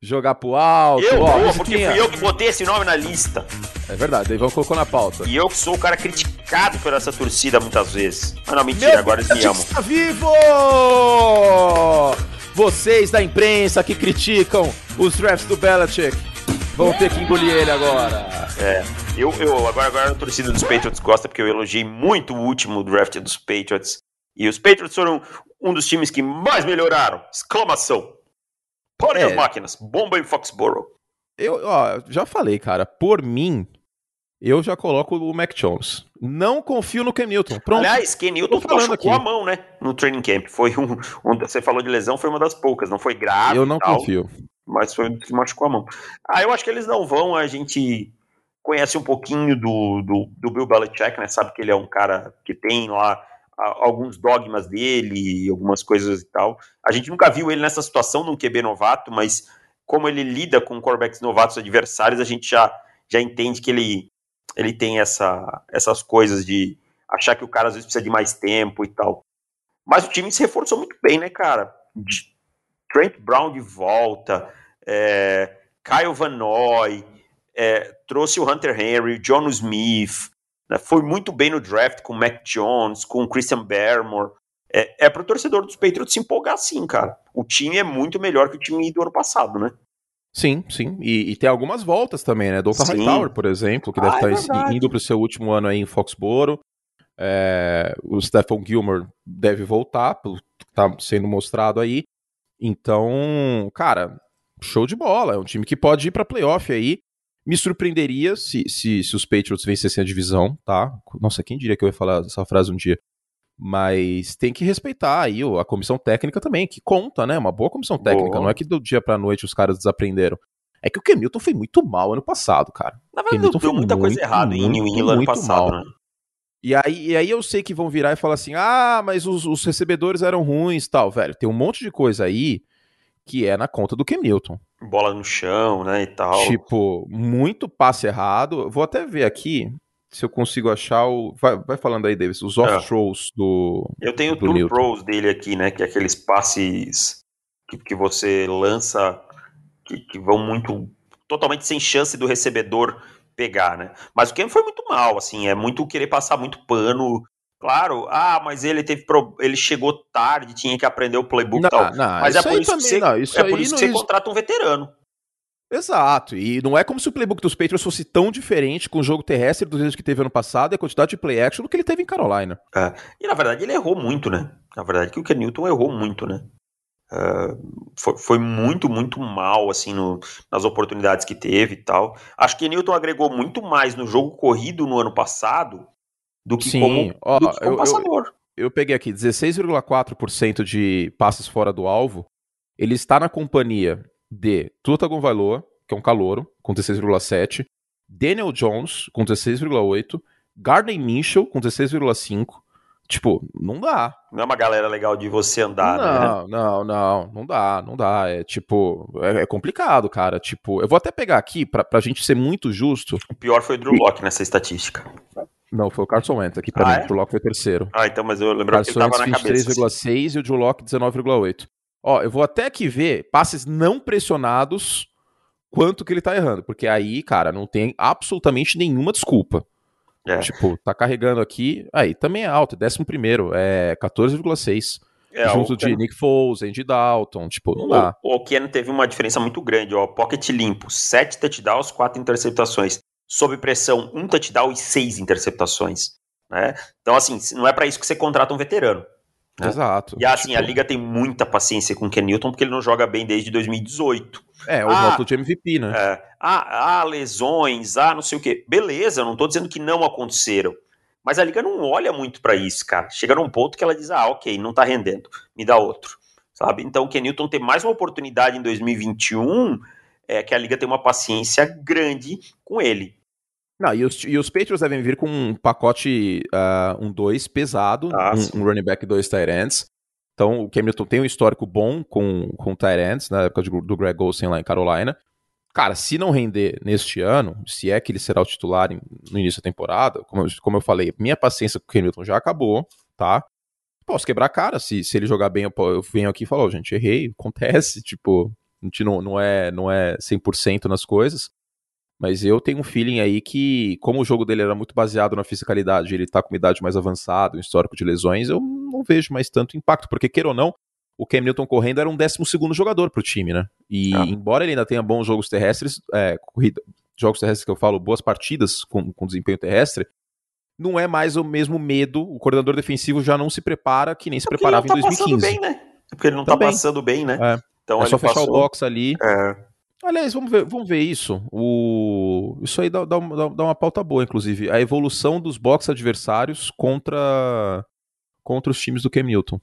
jogar pro alto. Eu ó, vou, porque fui eu que botei esse nome na lista. É verdade, Ivan colocou na pauta. E eu que sou o cara criticado por essa torcida muitas vezes. Mas não, mentira, Meu agora eles me amam. Está vivo! Vocês da imprensa que criticam os drafts do Belichick vão ter que engolir ele agora. É, eu, eu agora, agora a torcida dos Patriots gosta porque eu elogiei muito o último draft dos Patriots. E os Patriots foram um dos times que mais melhoraram. Exclamação. Pare é. as máquinas, bomba em Foxborough. Eu, ó, já falei, cara, por mim, eu já coloco o Mac Jones. Não confio no Ken Newton. Pronto. Aliás, Ken Newton machucou aqui. a mão, né? No training camp. Foi um, um, Você falou de lesão, foi uma das poucas. Não foi grave. Eu não tal, confio. Mas foi um que machucou a mão. Ah, eu acho que eles não vão. A gente conhece um pouquinho do, do, do Bill Belichick, né? Sabe que ele é um cara que tem lá alguns dogmas dele, algumas coisas e tal. A gente nunca viu ele nessa situação num QB novato, mas como ele lida com quarterbacks novatos adversários, a gente já, já entende que ele, ele tem essa, essas coisas de achar que o cara às vezes precisa de mais tempo e tal. Mas o time se reforçou muito bem, né, cara? Trent Brown de volta, é, Kyle Van Noy, é, trouxe o Hunter Henry, John Smith, né? Foi muito bem no draft com o Mac Jones, com o Christian Barrymore. É, é para o torcedor dos Patriots se empolgar sim, cara. O time é muito melhor que o time do ano passado, né? Sim, sim. E, e tem algumas voltas também, né? Doutor Hightower, por exemplo, que deve ah, estar é indo para o seu último ano aí em Foxboro. É, o Stephen Gilmore deve voltar, tá sendo mostrado aí. Então, cara, show de bola. É um time que pode ir para playoff aí. Me surpreenderia se, se, se os Patriots vencessem a divisão, tá? Nossa, quem diria que eu ia falar essa frase um dia? Mas tem que respeitar aí a comissão técnica também, que conta, né? Uma boa comissão técnica. Boa. Não é que do dia pra noite os caras desaprenderam. É que o Kenilton foi muito mal ano passado, cara. Na verdade, deu muita coisa errada em New England ano passado, mal. né? E aí, e aí eu sei que vão virar e falar assim: ah, mas os, os recebedores eram ruins tal, velho. Tem um monte de coisa aí que é na conta do Ken Newton. Bola no chão, né, e tal. Tipo, muito passe errado. Vou até ver aqui se eu consigo achar o... Vai, vai falando aí, Davis, os off-throws é. do Eu tenho do o Tour Pros dele aqui, né, que é aqueles passes que, que você lança que, que vão muito... totalmente sem chance do recebedor pegar, né? Mas o Ken foi muito mal, assim, é muito querer passar muito pano Claro, ah, mas ele teve pro... ele chegou tarde, tinha que aprender o playbook e tal. Não, mas é por isso, que você, não, isso é por isso que você contrata um veterano. Exato, e não é como se o playbook dos Patriots fosse tão diferente com o jogo terrestre dos vezes que teve ano passado e a quantidade de play action do que ele teve em Carolina. É. E na verdade ele errou muito, né? Na verdade que o Ken Newton errou muito, né? Uh, foi, foi, muito, muito mal assim no, nas oportunidades que teve e tal. Acho que o Newton agregou muito mais no jogo corrido no ano passado do que Sim. como, Ó, do que como eu, passador. Eu, eu peguei aqui 16,4% de passes fora do alvo. Ele está na companhia de Tua Tagovailoa, que é um calouro, com 16,7%, Daniel Jones, com 16,8%, Gardner Minshew com 16,5. Tipo, não dá. Não é uma galera legal de você andar, não, né? Não, não, não, não dá, não dá. É tipo, é, é, complicado, cara. Tipo, eu vou até pegar aqui pra, pra gente ser muito justo. O pior foi o Drew Locke nessa estatística. Não, foi o Carson Wentz aqui pra Ah, mim. é? O Drew Locke foi terceiro. Ah, então, mas eu que Carson ele tava Wentz na cabeça. assim. 23,6 e o Drew Locke 19,8. Ó, eu vou até aqui ver passes não pressionados quanto que ele tá errando. Porque aí, cara, não tem absolutamente nenhuma desculpa. É. Tipo, tá carregando aqui. Aí também é alto, é décimo primeiro, é 14,6. É, junto de Ken- Nick Foles, Andy Dalton, tipo, não dá. O, o Ken teve uma diferença muito grande, ó. Pocket limpo, 7 touchdowns, 4 interceptações. Sob pressão, um touchdown e 6 interceptações. Né? Então, assim, não é pra isso que você contrata um veterano. Né? Exato. E assim, Tipo, a liga tem muita paciência com o Ken Newton, porque ele não joga bem desde 2018. É, o Ah, rótulo de MVP, né? É, ah, ah, lesões, ah, não sei o quê. Beleza, não tô dizendo que não aconteceram. Mas a liga não olha muito pra isso, cara. Chega num ponto que ela diz: ah, ok, não tá rendendo, me dá outro. Sabe? Então o Kenilton ter mais uma oportunidade em 2021 é que a liga tem uma paciência grande com ele. Não, e os, e os Patriots devem vir com um pacote, ah, um 2 pesado, Ah, um, um running back e dois tight ends. Então o Cam Newton tem um histórico bom com, com tight ends, na época de- do Greg Olsen lá em Carolina. Cara, se não render neste ano, se é que ele será o titular em- no início da temporada, como, eu- como eu falei, minha paciência com o Cam Newton já acabou, tá? Posso quebrar a cara, se, se ele jogar bem, eu, eu venho aqui e falo, "Ó, gente, errei, acontece, tipo, a gente não, não, é, não é 100% nas coisas. Mas eu tenho um feeling aí que, como o jogo dele era muito baseado na fisicalidade, ele tá com uma idade mais avançada, um histórico de lesões, eu não vejo mais tanto impacto, porque, queira ou não, o Cam Newton correndo era um 12 jogador pro time, né? E Ah. embora ele ainda tenha bons jogos terrestres, é, corrida, jogos terrestres que eu falo, boas partidas com, com desempenho terrestre, não é mais o mesmo medo, o coordenador defensivo já não se prepara que nem se Porque preparava ele não em tá passando 2015. bem, né? É Porque ele não Também. tá passando bem, né? É. Então É ele só fechar passou... o box ali. É. Aliás, vamos ver, vamos ver isso. O... Isso aí dá, dá, dá uma pauta boa, inclusive. A evolução dos box adversários contra, contra os times do Cam Newton.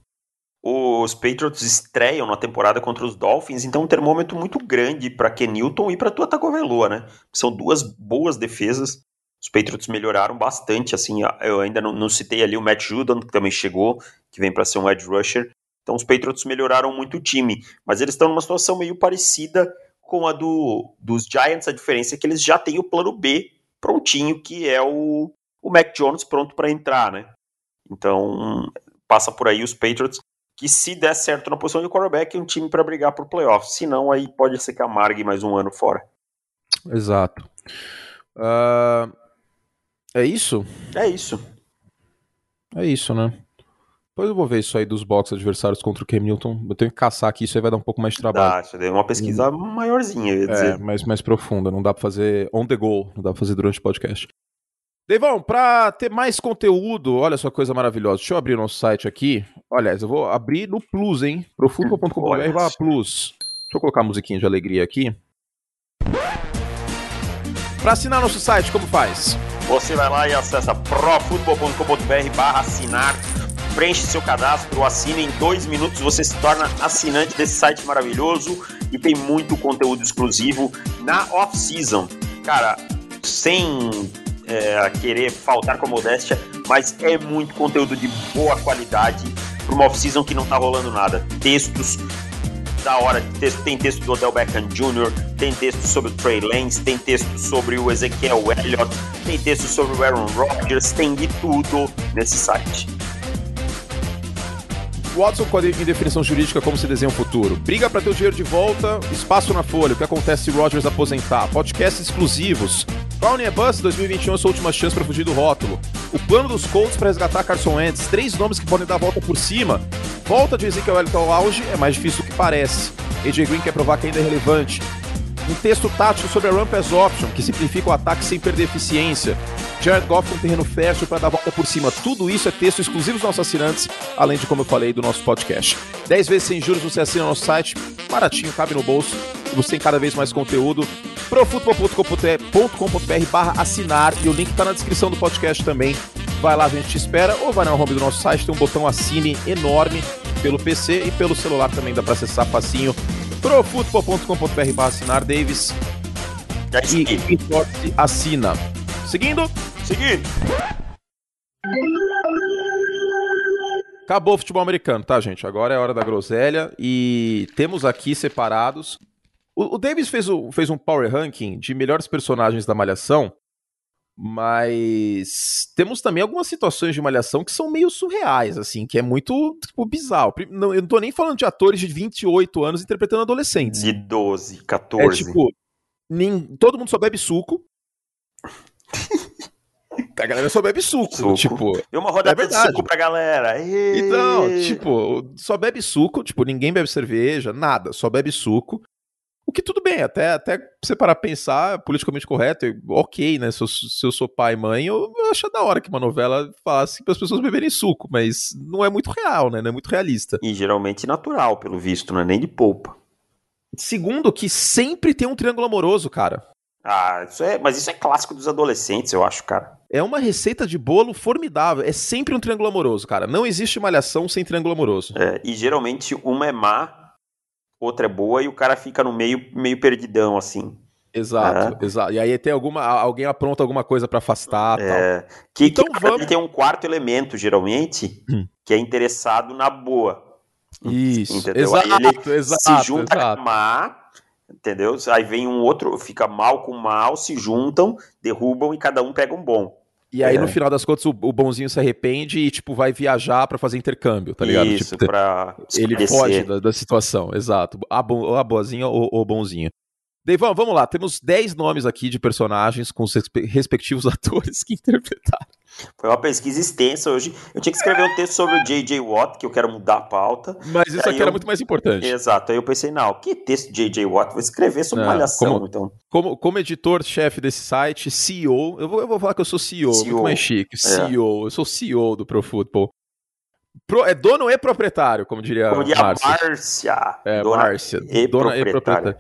Os Patriots estreiam na temporada contra os Dolphins, então um termômetro muito grande para Ken Newton e para Tua Tagovailoa, né? São duas boas defesas. Os Patriots melhoraram bastante, assim, eu ainda não, não citei ali o Matt Judon, que também chegou, que vem para ser um edge rusher. Então os Patriots melhoraram muito o time, mas eles estão numa situação meio parecida com a do, dos Giants, a diferença é que eles já têm o plano B prontinho, que é o, o Mac Jones pronto para entrar, né? Então passa por aí os Patriots que se der certo na posição de quarterback, é um time para brigar por playoffs. Se não, aí pode ser que amargue mais um ano fora. Exato. Ah, é isso? É isso. É isso, né? Depois eu vou ver isso aí dos box adversários contra o Cam Newton. Eu tenho que caçar aqui, isso aí vai dar um pouco mais de trabalho. Dá, é uma pesquisa maiorzinha, eu ia É, dizer. mais, mais profunda. Não dá pra fazer on the go, não dá pra fazer durante o podcast. Devão, pra ter mais conteúdo, olha só coisa maravilhosa. Deixa eu abrir o nosso site aqui. Aliás, eu vou abrir no Plus, hein? Profutbol.com.br Olha barra. Plus. Deixa eu colocar a musiquinha de alegria aqui. Pra assinar nosso site, como faz? Você vai lá e acessa profutbol.com.br barra assinar, preenche seu cadastro, assina em dois minutos, você se torna assinante desse site maravilhoso e tem muito conteúdo exclusivo na off-season. Cara, sem é, querer faltar com a modéstia, mas é muito conteúdo de boa qualidade para uma off-season que não tá rolando nada. Textos da hora, tem texto do Odell Beckham Jr., tem texto sobre o Trey Lance, tem texto sobre o Ezekiel Elliott, tem texto sobre o Aaron Rodgers, tem de tudo nesse site. Watson com a de- em definição jurídica como se desenha o futuro. Briga pra ter o dinheiro de volta, espaço na folha, o que acontece se Rodgers aposentar. Podcasts exclusivos. É Bus 2021 é sua última chance pra fugir do rótulo. O plano dos Colts pra resgatar Carson Wentz. Três nomes que podem dar a volta por cima. Volta de Ezekiel Elliott ao auge é mais difícil do que parece. AJ Green quer provar que ainda é relevante. Um texto tático sobre a Run Pass Option, que simplifica o ataque sem perder eficiência. Jared Goff com terreno fértil para dar volta por cima. Tudo isso é texto exclusivo dos nossos assinantes, além de, como eu falei, do nosso podcast. 10 vezes sem juros você assina nosso site, baratinho, cabe no bolso, você tem cada vez mais conteúdo. profutbol.com.br barra assinar, e o link tá na descrição do podcast também. Vai lá, a gente te espera, ou vai na home do nosso site, tem um botão assine enorme pelo PC e pelo celular também dá para acessar facinho profutbol.com.br para assinar, Davis. É e esporte assina. Seguindo? Seguindo. Acabou o futebol americano, tá, gente? Agora é hora da groselha e temos aqui separados. O, o Davis fez, o, fez um power ranking de melhores personagens da Malhação mas temos também algumas situações de Malhação que são meio surreais, assim, que é muito tipo, bizarro. Não, eu não tô nem falando de atores de 28 anos interpretando adolescentes. De 12, 14. É tipo, nem, todo mundo só bebe suco. A galera só bebe suco, suco. tipo. E uma rodada é de suco pra galera. E... Então, tipo, só bebe suco, tipo, ninguém bebe cerveja, nada, só bebe suco. O que tudo bem, até, até você parar pensar, politicamente correto, ok, né? Se eu, se eu sou pai e mãe, eu, eu acho da hora que uma novela falasse para as pessoas beberem suco, mas não é muito real, né? Não é muito realista. E geralmente natural, pelo visto, não é nem de polpa. Segundo, que sempre tem um triângulo amoroso, cara. Ah, isso é, mas isso é clássico dos adolescentes, eu acho, cara. É uma receita de bolo formidável. É sempre um triângulo amoroso, cara. Não existe malhação sem triângulo amoroso. É, e geralmente uma é má, outra é boa e o cara fica no meio, meio perdidão, assim. Exato, é. exato. E aí tem alguma, alguém apronta alguma coisa para afastar. É. Tal. Que, então que vamos... tem um quarto elemento, geralmente, hum. que é interessado na boa. Isso, entendeu? Exato, aí ele exato, se junta exato. com a má, entendeu? Aí vem um outro, fica mal com mal, se juntam, derrubam e cada um pega um bom. E aí, é. no final das contas, o, o, bonzinho se arrepende e, tipo, vai viajar para fazer intercâmbio, tá ligado? Isso, tipo, pra Ele foge da, da, situação, exato. A, bo, a boazinha ou o bonzinho. Deivão, vamos lá. Temos 10 nomes aqui de personagens com os respectivos atores que interpretaram. Foi uma pesquisa extensa hoje. Eu tinha que escrever um texto sobre o J.J. Watt, que eu quero mudar a pauta. Mas isso aqui eu... era muito mais importante. Exato. Aí eu pensei, não, que texto J.J. Watt? Vou escrever sobre não, malhação, como, então. Como, como editor-chefe desse site, CEO, eu vou, eu vou falar que eu sou CEO, CEO. muito mais chique. É. CEO, eu sou CEO do Pro Football. Pro, é dono e proprietário, como diria como diria Márcia. Márcia. É, dona Márcia. E dona e proprietária.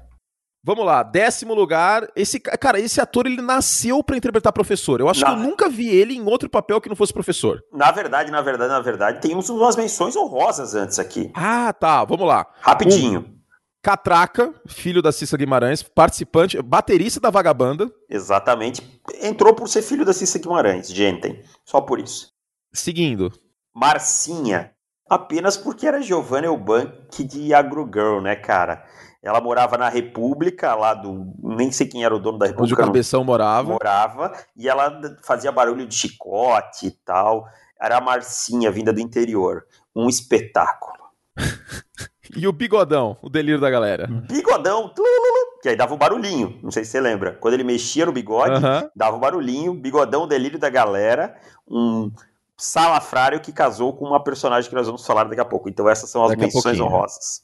Vamos lá, décimo lugar. Esse cara, esse ator ele nasceu para interpretar professor. Eu acho na... que eu nunca vi ele em outro papel que não fosse professor. Na verdade, na verdade, na verdade, temos umas menções honrosas antes aqui. Ah, tá. Vamos lá. Rapidinho. Um, Catraca, filho da Cissa Guimarães, participante, baterista da Vagabanda. Exatamente. Entrou por ser filho da Cissa Guimarães, gente. Só por isso. Seguindo. Marcinha. Apenas porque era Giovanna Eubank de Agro Girl, né, cara? Ela morava na República, lá do. Nem sei quem era o dono da República. Onde o Cabeção morava. Morava. E ela fazia barulho de chicote e tal. Era a Marcinha, vinda do interior. Um espetáculo. e o bigodão, o delírio da galera. Bigodão, que aí dava um barulhinho. Não sei se você lembra. Quando ele mexia no bigode, dava um barulhinho. Bigodão, o delírio da galera. Um salafrário que casou com uma personagem que nós vamos falar daqui a pouco. Então essas são as daqui menções honrosas.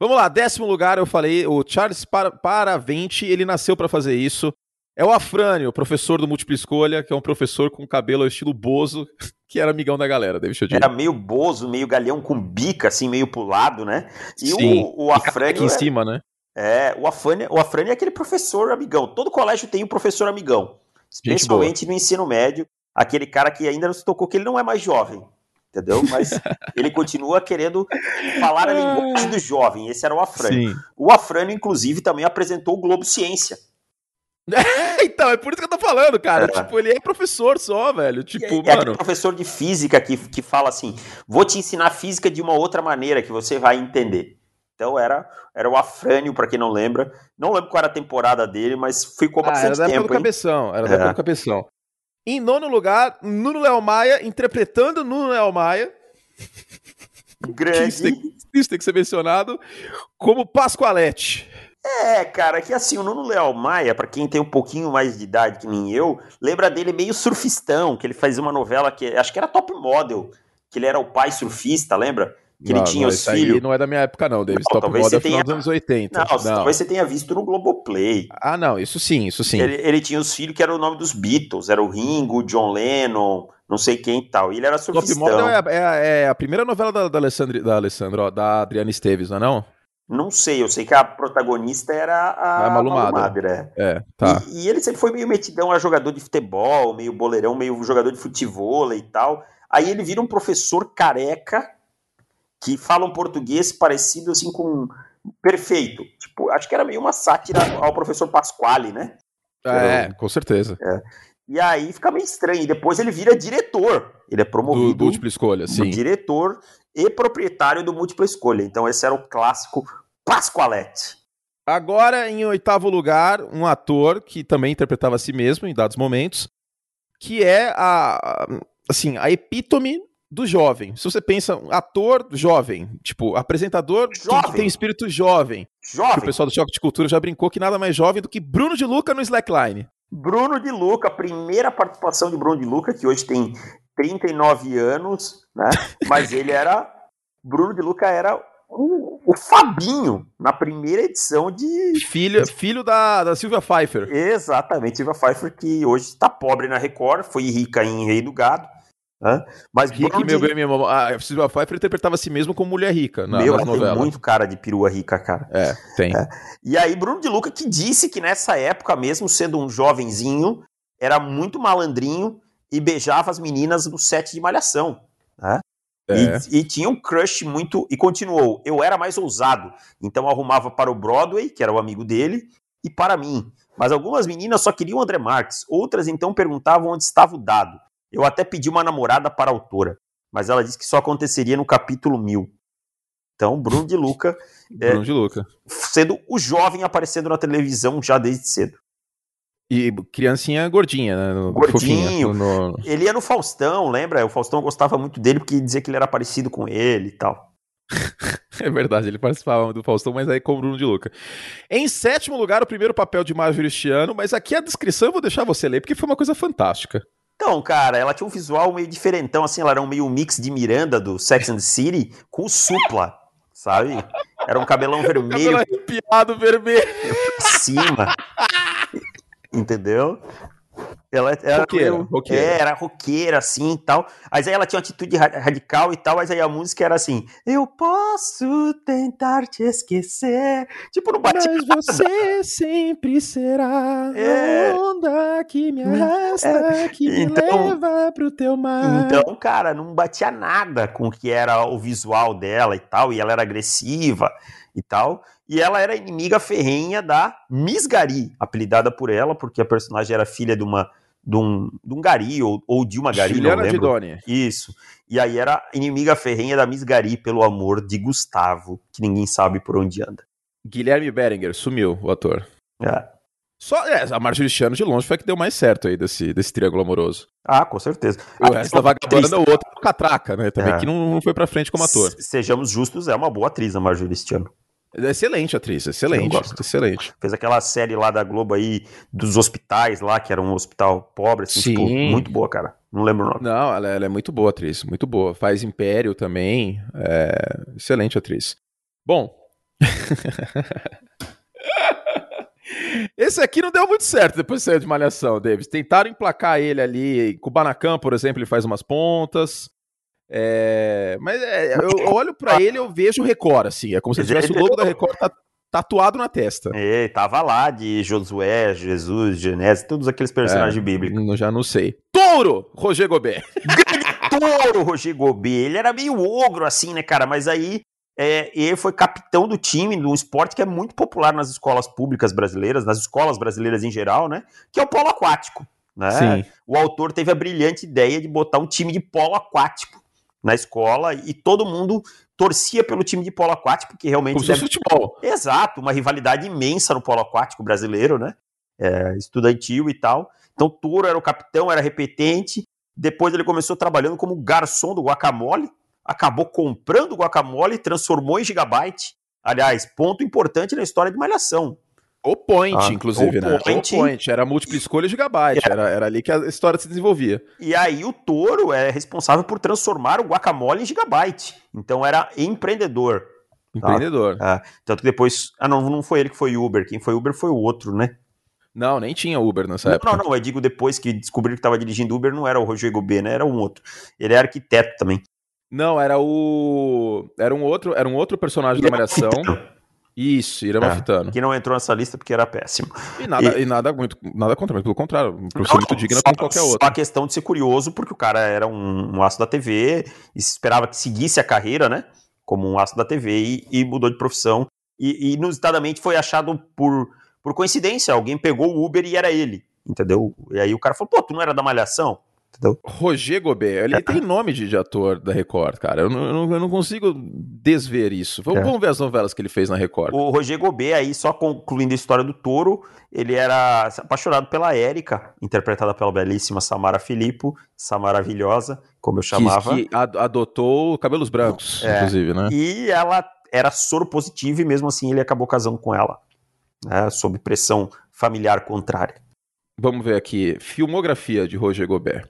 Vamos lá, décimo lugar, eu falei, o Charles Paravente, ele nasceu para fazer isso. É o Afrânio, professor do Múltipla Escolha, que é um professor com cabelo estilo Bozo, que era amigão da galera, David Era meio Bozo, meio galeão com bica, assim, meio pulado, né? E Sim. o, o Afrânio... Aqui em é... cima, né? É, o Afrânio, o Afrânio é aquele professor amigão. Todo colégio tem um professor amigão. Especialmente no ensino médio. Aquele cara que ainda não se tocou que ele não é mais jovem entendeu? Mas ele continua querendo falar a linguagem do jovem. Esse era o Afrânio. Sim. O Afrânio, inclusive, também apresentou o Globo Ciência. então, é por isso que eu tô falando, cara. É. Tipo, ele é professor só, velho. Tipo, é, mano. É professor de física que, que fala assim: vou te ensinar física de uma outra maneira que você vai entender. Então era, era o Afrânio, para quem não lembra. Não lembro qual era a temporada dele, mas ficou bastante ah, era da tempo. Época do cabeção, era da época do cabeção. Em nono lugar, Nuno Léo Maia, interpretando Nuno Léo Maia. Grande. Isso tem, isso tem que ser mencionado como Pascoalete. É, cara, que assim, o Nuno Léo Maia, para quem tem um pouquinho mais de idade que nem eu, lembra dele meio surfistão, que ele fazia uma novela que acho que era Top Model, que ele era o pai surfista, lembra? Que ele tinha não, os filhos. não é da minha época, não, Davis. Não, Top Model é final dos anos 80. Não, não, talvez você tenha visto no Globoplay. Ah, não, isso sim, isso sim. Ele, ele, tinha os filhos que eram o nome dos Beatles, era o Ringo, o John Lennon, não sei quem e tal. E ele era surfistão. Top Model é, é, é, a primeira novela da, da Alessandra, da, Alessandra, ó, da Adriana Esteves, não é não? Não sei, eu sei que a protagonista era a, a Malu é. É, tá. E, e, ele sempre foi meio metidão a jogador de futebol, meio boleirão, meio jogador de futebol e tal. Aí ele vira um professor careca que fala um português parecido assim com perfeito. Tipo, acho que era meio uma sátira ao professor Pasquale, né? É, com certeza. É. E aí fica meio estranho. E depois ele vira diretor. Ele é promovido. Do múltipla escolha, sim. Diretor e proprietário do múltipla escolha. Então esse era o clássico Pasqualetti. Agora, em oitavo lugar, um ator que também interpretava a si mesmo em dados momentos, que é a, assim, a epítome do jovem. Se você pensa, um ator jovem, tipo, apresentador Jovem. que tem espírito jovem. Que o Jovem. pessoal do Choque de Cultura já brincou que nada mais jovem do que Bruno de Luca no Slackline. Bruno de Luca, primeira participação de Bruno de Luca, que hoje tem 39 anos, né? Mas ele era. Bruno de Luca era o, o Fabinho na primeira edição de. Filho, filho da, da Silvia Pfeiffer. Exatamente, Silvia Pfeiffer, que hoje está pobre na Record, foi rica em Rei do Gado. Né? Mas Rick, Bruno meu bem, minha mamãe. A Silvia Pfeiffer interpretava a si mesmo como mulher rica na, Meu, nas tem novelas. muito cara de perua rica, cara. É, tem. É. E aí, Bruno de Luca que disse que nessa época, mesmo sendo um jovenzinho, era muito malandrinho e beijava as meninas no set de malhação. Né? É. E, e tinha um crush muito. E continuou. Eu era mais ousado, então arrumava para o Broadway, que era o amigo dele, e para mim. Mas algumas meninas só queriam André Marques, outras então perguntavam onde estava o dado. Eu até pedi uma namorada para a autora, mas ela disse que só aconteceria no capítulo 1000. Então, Bruno de Luca é, Bruno de Luca. sendo o jovem aparecendo na televisão já desde cedo. E criancinha gordinha, né? no- Gordinho. no- Ele ia no Faustão, lembra? O Faustão gostava muito dele porque dizia que ele era parecido com ele e tal. É verdade, ele participava do Faustão, mas aí como Bruno de Luca. Em sétimo lugar, o primeiro papel de Marjorie este ano, mas aqui a descrição eu vou deixar você ler, porque foi uma coisa fantástica. Então, cara, ela tinha um visual meio diferentão, assim, ela era um meio mix de Miranda do Sex and the City com o Supla, sabe? Era um cabelão Cabelo vermelho arrepiado, vermelho. pra cima. Entendeu? Ela era Roqueira, meio- roqueira. É, era roqueira, assim e tal. Mas aí ela tinha uma atitude ra- radical e tal, mas aí a música era assim: Eu posso tentar te esquecer. Tipo, não batia Mas você sempre será É. a onda que me arrasta, que me Então- leva pro teu mar. Então, cara, não batia nada com o que era o visual dela e tal, e ela era agressiva e tal. E ela era inimiga ferrenha da Miss Gari, apelidada por ela, porque a personagem era filha de uma de um, de um Gari ou, ou de uma Gari, não Juliana lembro. Didoni. Isso. E aí era inimiga ferrenha da Miss Gari pelo amor de Gustavo, que ninguém sabe por onde anda. Guilherme Berenguer, sumiu o ator. É. Só, é, a Marjorie este ano de longe foi a que deu mais certo aí desse, desse triângulo amoroso. Ah, com certeza. O A resto da vagabanda, o outro é o Catraca, né? Também É. que não, não foi pra frente como ator. Se- Sejamos justos, é uma boa atriz a Marjorie este ano. É Excelente atriz, excelente. Excelente. Fez aquela série lá da Globo aí dos hospitais lá, que era um hospital pobre, assim, Sim. tipo, muito boa, cara. Não lembro o nome. Não, ela, ela é muito boa atriz, muito boa. Faz Império também. É... Excelente atriz. Bom. Esse aqui não deu muito certo depois de sair de Malhação, Davis. Tentaram emplacar ele ali. Kubanacan, por exemplo, ele faz umas pontas. É, Mas é, eu, olho pra ele eu vejo o Record, assim. É como se tivesse o logo da Record ta- tatuado na testa. É, tava lá de Josué, Jesus, Genésio, todos aqueles personagens bíblicos. Eu já não sei. Touro! Roger Gobert. Touro, Roger Gobet, ele era meio ogro assim, né, cara? Mas aí é, ele foi capitão do time de um esporte que é muito popular nas escolas públicas brasileiras, nas escolas brasileiras em geral, né? Que é o polo aquático. Né? Sim. O autor teve a brilhante ideia de botar um time de polo aquático na escola e todo mundo torcia pelo time de polo aquático, porque realmente Como deve futebol. Exato, uma rivalidade imensa no polo aquático brasileiro, né? É, estudantil e tal. Então, Toro era o capitão, era repetente. Depois ele começou trabalhando como garçom do Guacamole, acabou comprando o Guacamole e transformou em Gigabyte. Aliás, ponto importante na história de Malhação. O Point, Ah, inclusive, o né? Point. O Point. Era múltipla escolha gigabyte. Era, era ali que a história se desenvolvia. E aí o Toro é responsável por transformar o Guacamole em Gigabyte. Então era empreendedor. Empreendedor. Ah, tanto que depois. Ah, não, não foi ele que foi Uber. Quem foi Uber foi o outro, né? Não, nem tinha Uber nessa Não, época. não, não, eu digo depois que descobriram que estava dirigindo Uber, não era o Roger Gobet, né? Era um outro. Ele é arquiteto também. Não, era o. Era um outro, era um outro personagem da Malhação. Isso, Irama Ah. Fitano. Que não entrou nessa lista porque era péssimo. E nada, e... nada muito. Nada contra, mas pelo contrário, um professor Não, muito digno só- como qualquer outro. Só a questão de ser curioso, porque o cara era um, um aço da TV e se esperava que seguisse a carreira, né? Como um aço da TV e, e mudou de profissão. E, e inusitadamente foi achado por, por coincidência. Alguém pegou o Uber e era ele. entendeu? E aí o cara falou, pô, tu não era da Malhação? Entendeu? Roger Gobert, ele é. tem nome de, de, ator da Record, cara. Eu não, eu não, eu não consigo desver isso. Vamos, é. vamos, ver as novelas que ele fez na Record. O Roger Gobert, aí, só concluindo a história do touro, ele era apaixonado pela Érica, interpretada pela belíssima Samara Filippo, essa maravilhosa, como eu chamava. Que, que adotou cabelos brancos, é. inclusive, né? E ela era soro positivo e mesmo assim ele acabou casando com ela, né, sob pressão familiar contrária. Vamos ver aqui. Filmografia de Roger Gobert.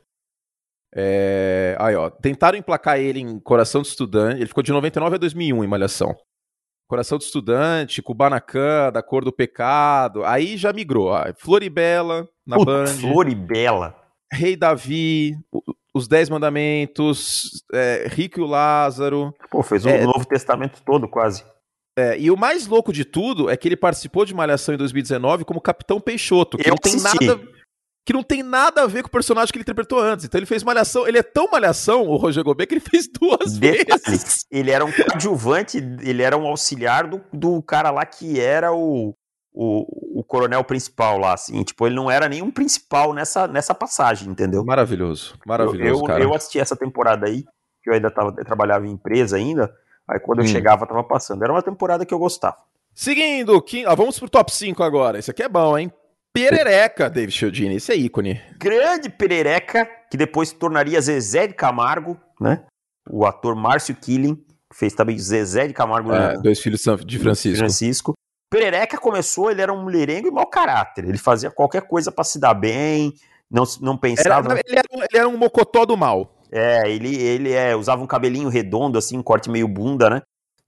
É... Aí, ó. Tentaram emplacar ele em Coração de Estudante. Ele ficou de 99 a 2001 em Malhação. Coração de Estudante, Kubanacan, Da Cor do Pecado. Aí já migrou. Ó. Floribela, na Puta, Band. Floribela. Rei Davi, Os Dez Mandamentos, é, Rico e o Lázaro. Pô, fez o é, Novo Testamento todo, quase. É, e o mais louco de tudo é que ele participou de Malhação em 2019 como Capitão Peixoto, que Eu não tem assisti. nada que não tem nada a ver com o personagem que ele interpretou antes. Então ele fez malhação, ele é tão malhação, o Roger Gobet, que ele fez duas Detalhe, vezes. Ele era um coadjuvante, ele era um auxiliar do, do cara lá que era o, o, o coronel principal lá, assim. Tipo, ele não era nenhum principal nessa, nessa passagem, entendeu? Maravilhoso, maravilhoso, eu, cara. Eu assisti essa temporada aí, que eu ainda tava, eu trabalhava em empresa ainda, aí quando hum. eu chegava tava passando. Era uma temporada que eu gostava. Seguindo, ah, vamos pro top 5 agora. Esse aqui é bom, hein? Perereca, David Chiodini, esse é ícone. Grande Perereca, que depois se tornaria Zezé de Camargo, né? O ator Márcio Killing, fez também Zezé de Camargo. É, né? Dois filhos de Francisco. Francisco. Perereca começou, ele era um mulherengo e mau caráter. Ele fazia qualquer coisa para se dar bem, não, não pensava. Era, ele, era, ele, era, um mocotó do mal. É, ele, ele é, usava um cabelinho redondo, assim, um corte meio bunda, né?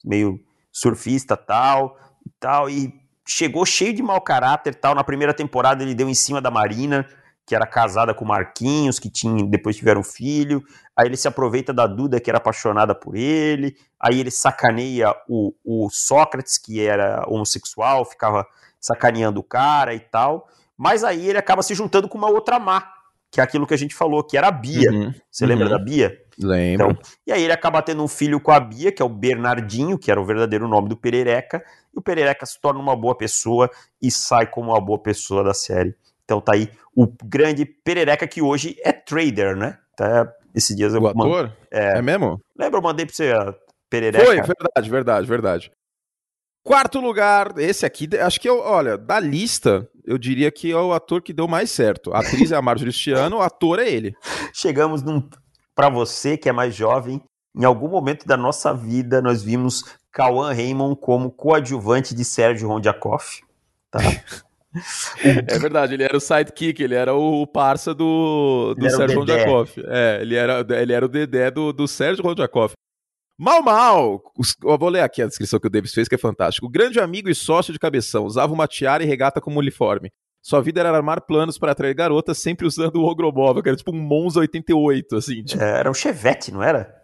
Meio surfista tal, tal, e chegou cheio de mau caráter tal. Na primeira temporada ele deu em cima da Marina, que era casada com o Marquinhos, que tinha, depois tiveram filho. Aí ele se aproveita da Duda, que era apaixonada por ele. Aí ele sacaneia o, o Sócrates, que era homossexual, ficava sacaneando o cara e tal. Mas aí ele acaba se juntando com uma outra má, que é aquilo que a gente falou, que era a Bia. Uhum, Você uhum. lembra da Bia? Lembro. Então, e aí ele acaba tendo um filho com a Bia, que é o Bernardinho, que era o verdadeiro nome do Perereca, e o Perereca se torna uma boa pessoa e sai como uma boa pessoa da série. Então tá aí o grande Perereca que hoje é trader, né? Tá, esses dias eu o ator? É, é mesmo? Lembra, eu mandei pra você a Perereca? Foi, verdade, verdade, verdade. Quarto lugar, esse aqui, acho que, eu, olha, da lista, eu diria que é o ator que deu mais certo. A atriz é a Marjorie Cristiano, o ator é ele. Chegamos num para você que é mais jovem, em algum momento da nossa vida nós vimos Cauã Raymond como coadjuvante de Sérgio Rondiakoff. Tá? é verdade, ele era o sidekick, ele era o parça do, do Sérgio Rondiakoff. É, ele era, ele era o dedé do, do Sérgio Rondiakoff. Mal, mal! Eu vou ler aqui a descrição que o Davis fez, que é fantástico. Grande amigo e sócio de cabeção, usava uma tiara e regata como uniforme. Sua vida era armar planos para atrair garotas, sempre usando o Ogromóvel, que era tipo um Monza 88, assim. Tipo... É, era um Chevette, não era?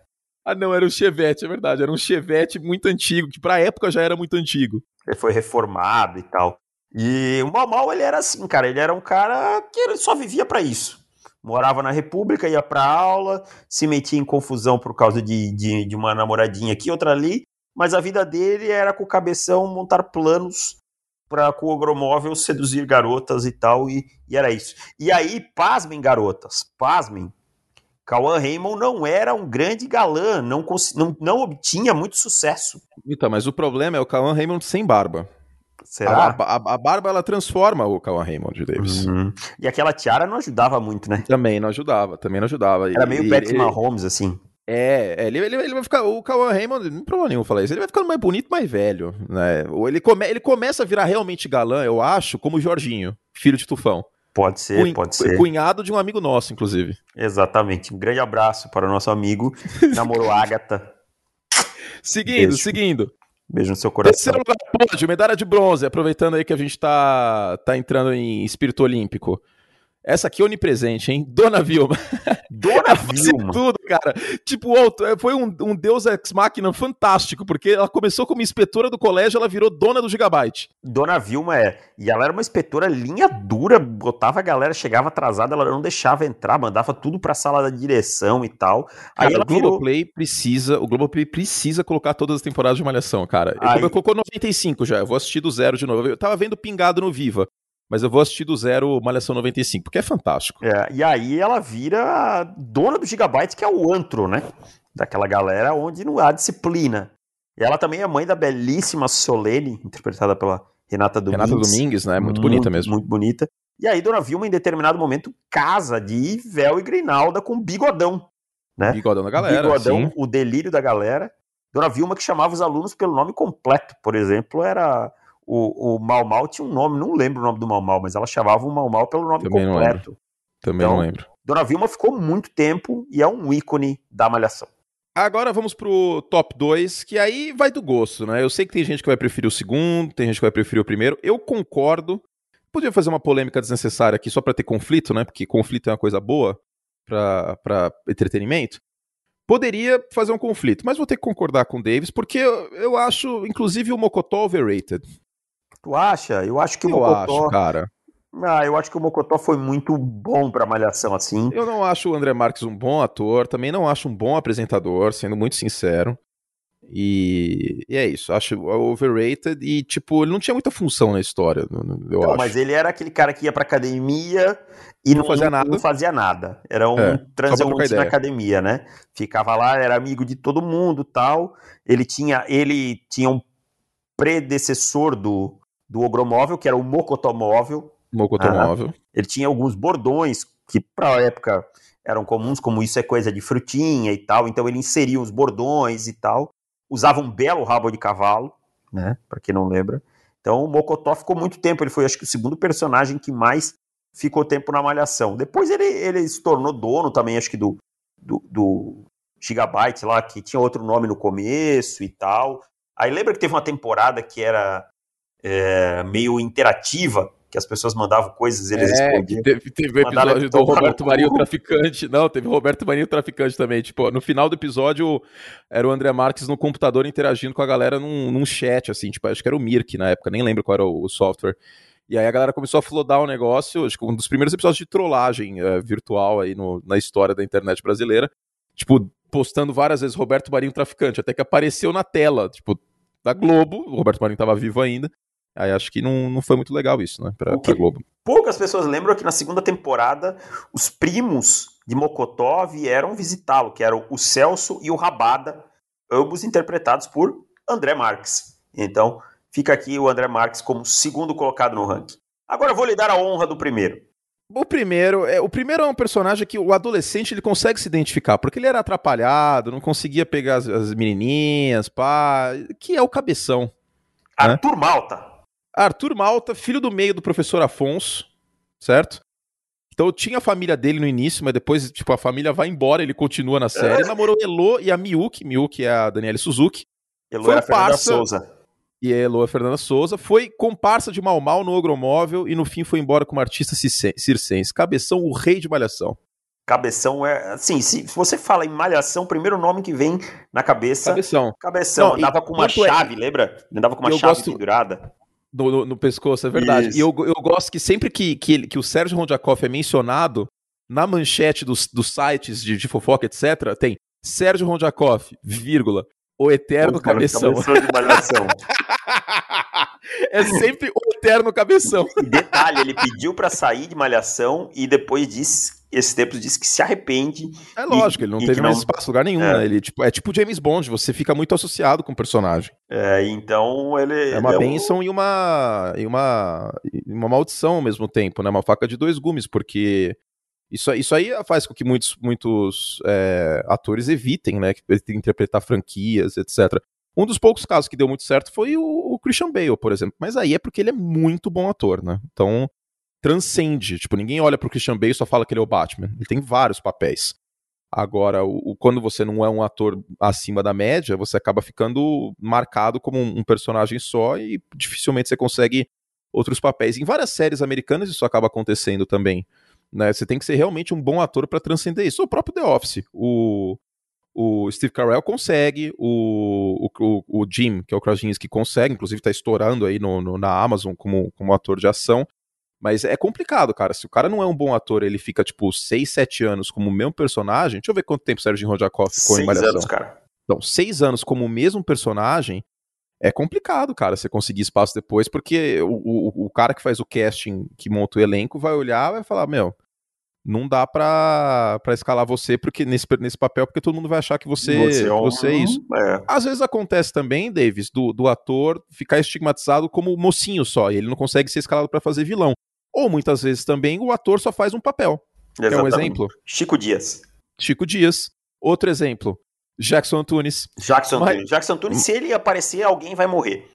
Ah, não, era um Chevette, é verdade. Era um Chevette muito antigo, que pra época já era muito antigo. Ele foi reformado e tal. E o Mal ele era assim, cara. Ele era um cara que só vivia para isso. Morava na República, ia pra aula, se metia em confusão por causa de, de, de uma namoradinha aqui, outra ali. Mas a vida dele era com o cabeção montar planos para com o ogromóvel seduzir garotas e tal, e, e, era isso. E aí, pasmem, garotas, pasmem. Cauã Raymond não era um grande galã, não, não, não obtinha muito sucesso. Então, mas o problema é o Cauã Raymond sem barba. Será? A, a, a, barba ela transforma o Cauã Raymond Davis. Uhum. E aquela tiara não ajudava muito, né? Também não ajudava, também não ajudava. Era meio Patrick Mahomes, assim. É, é ele, ele, ele, vai ficar. O Kawan Raymond, não tem problema nenhum falar isso. Ele vai ficando mais bonito, mais velho. Né? Ele, come, ele começa a virar realmente galã, eu acho, como o Jorginho, filho de Tufão. Pode ser, Cunha, pode ser. Cunhado de um amigo nosso, inclusive. Exatamente. Um grande abraço para o nosso amigo, namorou Agatha. Seguindo, Beijo. seguindo. Beijo no seu coração. Terceiro lugar, pódio, medalha de bronze, aproveitando aí que a gente tá, tá entrando em espírito olímpico. Essa aqui é onipresente, hein? Dona Vilma. Dona Vilma. tudo, cara. Tipo, foi um, um deus ex-máquina fantástico, porque ela começou como inspetora do colégio, ela virou dona do Gigabyte. Dona Vilma é. E ela era uma inspetora linha dura, botava a galera, chegava atrasada, ela não deixava entrar, mandava tudo pra sala da direção e tal. Aí cara, o Globoplay virou... precisa, o Globoplay precisa colocar todas as temporadas de Malhação, cara. Aí... Ele colocou 95 já, eu vou assistir do zero de novo. Eu tava vendo pingado no Viva. Mas eu vou assistir do zero Malhação 95, porque é fantástico. É, e aí ela vira dona do Gigabyte, que é o antro, né? Daquela galera onde não há disciplina. E ela também é mãe da belíssima Solene, interpretada pela Renata Domingues. Renata Domingues, né? Muito, muito bonita mesmo. Muito bonita. E aí Dona Vilma, em determinado momento, casa de véu e grinalda com bigodão. Né? Bigodão da galera. Bigodão, sim. o delírio da galera. Dona Vilma que chamava os alunos pelo nome completo. Por exemplo, era o, o Mal Mal tinha um nome, não lembro o nome do Mal Mal, mas ela chamava o Mal Mal pelo nome Também completo. Não Também então, não lembro. Dona Vilma ficou muito tempo e é um ícone da malhação. Agora vamos pro top 2, que aí vai do gosto, né? Eu sei que tem gente que vai preferir o segundo, tem gente que vai preferir o primeiro. Eu concordo. Podia fazer uma polêmica desnecessária aqui só para ter conflito, né? Porque conflito é uma coisa boa para entretenimento. Poderia fazer um conflito, mas vou ter que concordar com o Davis, porque eu, eu acho, inclusive, o Mocotó overrated. Tu acha? Eu acho que o eu Mocotó. Acho, cara. Ah, eu acho que o Mocotó foi muito bom pra Malhação, assim. Eu não acho o André Marques um bom ator, também não acho um bom apresentador, sendo muito sincero. E, e, é isso, acho overrated e, tipo, ele não tinha muita função na história, eu não, acho. Mas ele era aquele cara que ia pra academia e não, não fazia nada. Não fazia nada. Era um é, transeunte na academia, né? Ficava lá, era amigo de todo mundo tal. Ele tinha, ele tinha um predecessor do, do Ogromóvel, que era o Mocotomóvel. Mocotomóvel. Ah, ele tinha alguns bordões que, pra época, eram comuns, como isso é coisa de frutinha e tal. Então ele inseria os bordões e tal usava um belo rabo de cavalo, né? Para quem não lembra. Então o Mocotó ficou muito tempo, ele foi acho que o segundo personagem que mais ficou tempo na malhação. Depois ele, ele se tornou dono também, acho que do, do, do Gigabyte lá, que tinha outro nome no começo e tal. Aí lembra que teve uma temporada que era é, meio interativa, que as pessoas mandavam coisas e eles é, respondiam. Teve, teve episódio do Roberto Marinho Traficante. Não, teve Roberto Marinho Traficante também. Tipo, no final do episódio era o André Marques no computador interagindo com a galera num, num chat, assim, tipo, acho que era o Mirk na época, nem lembro qual era o, o software. E aí a galera começou a flodar o negócio, acho que um dos primeiros episódios de trollagem é, virtual aí no, na história da internet brasileira. Tipo, postando várias vezes Roberto Marinho Traficante, até que apareceu na tela, tipo, da Globo, o Roberto Marinho tava vivo ainda, Aí acho que não, não foi muito legal isso, né, pra, pra Globo. Poucas pessoas lembram que na segunda temporada os primos de Mocotó vieram visitá-lo, que eram o Celso e o Rabada, ambos interpretados por André Marques. Então, fica aqui o André Marques como segundo colocado no ranking. Agora eu vou lhe dar a honra do primeiro. O primeiro, é, o primeiro é um personagem que o adolescente ele consegue se identificar, porque ele era atrapalhado, não conseguia pegar as, as menininhas, pá, que é o cabeção. Né? Arthur né? Malta. Arthur Malta, filho do meio do professor Afonso, certo? Então tinha a família dele no início, mas depois, tipo, a família vai embora, ele continua na série. Namorou Elo e a Miyuki, Miyuki é a Daniela Suzuki. Elo foi é a Fernanda parça, Souza. E Elo é a Fernanda Souza. Foi comparsa de Mal Mal no Ogromóvel e no fim foi embora como artista circense. Cabeção, o rei de malhação. Cabeção é. Assim, se você fala em malhação, o primeiro nome que vem na cabeça. Cabeção. Cabeção. Não, andava com uma é chave, é... lembra? Andava com uma chave gosto... pendurada. No, no, no, pescoço, é verdade. Isso. E eu, eu gosto que sempre que, que, que o Sérgio Rondiakoff é mencionado, na manchete dos, dos sites de, de fofoca, etc., tem Sérgio Rondiakoff, vírgula, o eterno o cabeção. cabeção é sempre o eterno cabeção. E detalhe, ele pediu para sair de malhação e depois disse esse tempo diz que se arrepende. É lógico, e, ele não teve mais não... espaço lugar nenhum, é. né? Ele tipo, é tipo James Bond, você fica muito associado com o personagem. É, então ele. É uma é bênção um... e uma. e uma. uma maldição ao mesmo tempo, né? Uma faca de dois gumes, porque. Isso, isso aí faz com que muitos, muitos é, atores evitem, né? Interpretar franquias, etc. Um dos poucos casos que deu muito certo foi o, o Christian Bale, por exemplo. Mas aí é porque ele é muito bom ator, né? Então transcende. Tipo, ninguém olha pro Christian Bale e só fala que ele é o Batman. Ele tem vários papéis. Agora, o, o, quando você não é um ator acima da média, você acaba ficando marcado como um, um, personagem só e dificilmente você consegue outros papéis. Em várias séries americanas isso acaba acontecendo também. Né? Você tem que ser realmente um bom ator para transcender isso. O próprio The Office. O, o Steve Carell consegue, o, o, o Jim, que é o Krasinski, consegue, inclusive está estourando aí no, no, na Amazon como, como ator de ação. Mas é complicado, cara. Se o cara não é um bom ator, ele fica, tipo, 6, 7 anos como o mesmo personagem. Deixa eu ver quanto tempo o Sérgio Rodjakov ficou seis em Malhação. anos, cara. Não, 6 anos como o mesmo personagem é complicado, cara, você conseguir espaço depois, porque o, o, o cara que faz o casting, que monta o elenco, vai olhar e vai falar, meu, não dá pra, pra escalar você porque nesse, nesse papel, porque todo mundo vai achar que você, você, é, um... você é isso. É. Às vezes acontece também, Davis, do, do ator ficar estigmatizado como mocinho só, e ele não consegue ser escalado para fazer vilão. Ou muitas vezes também o ator só faz um papel. É um exemplo. Chico Dias. Chico Dias. Outro exemplo. Jackson Antunes. Jackson Mas... Antunes. Jackson Antunes, se ele aparecer, alguém vai morrer.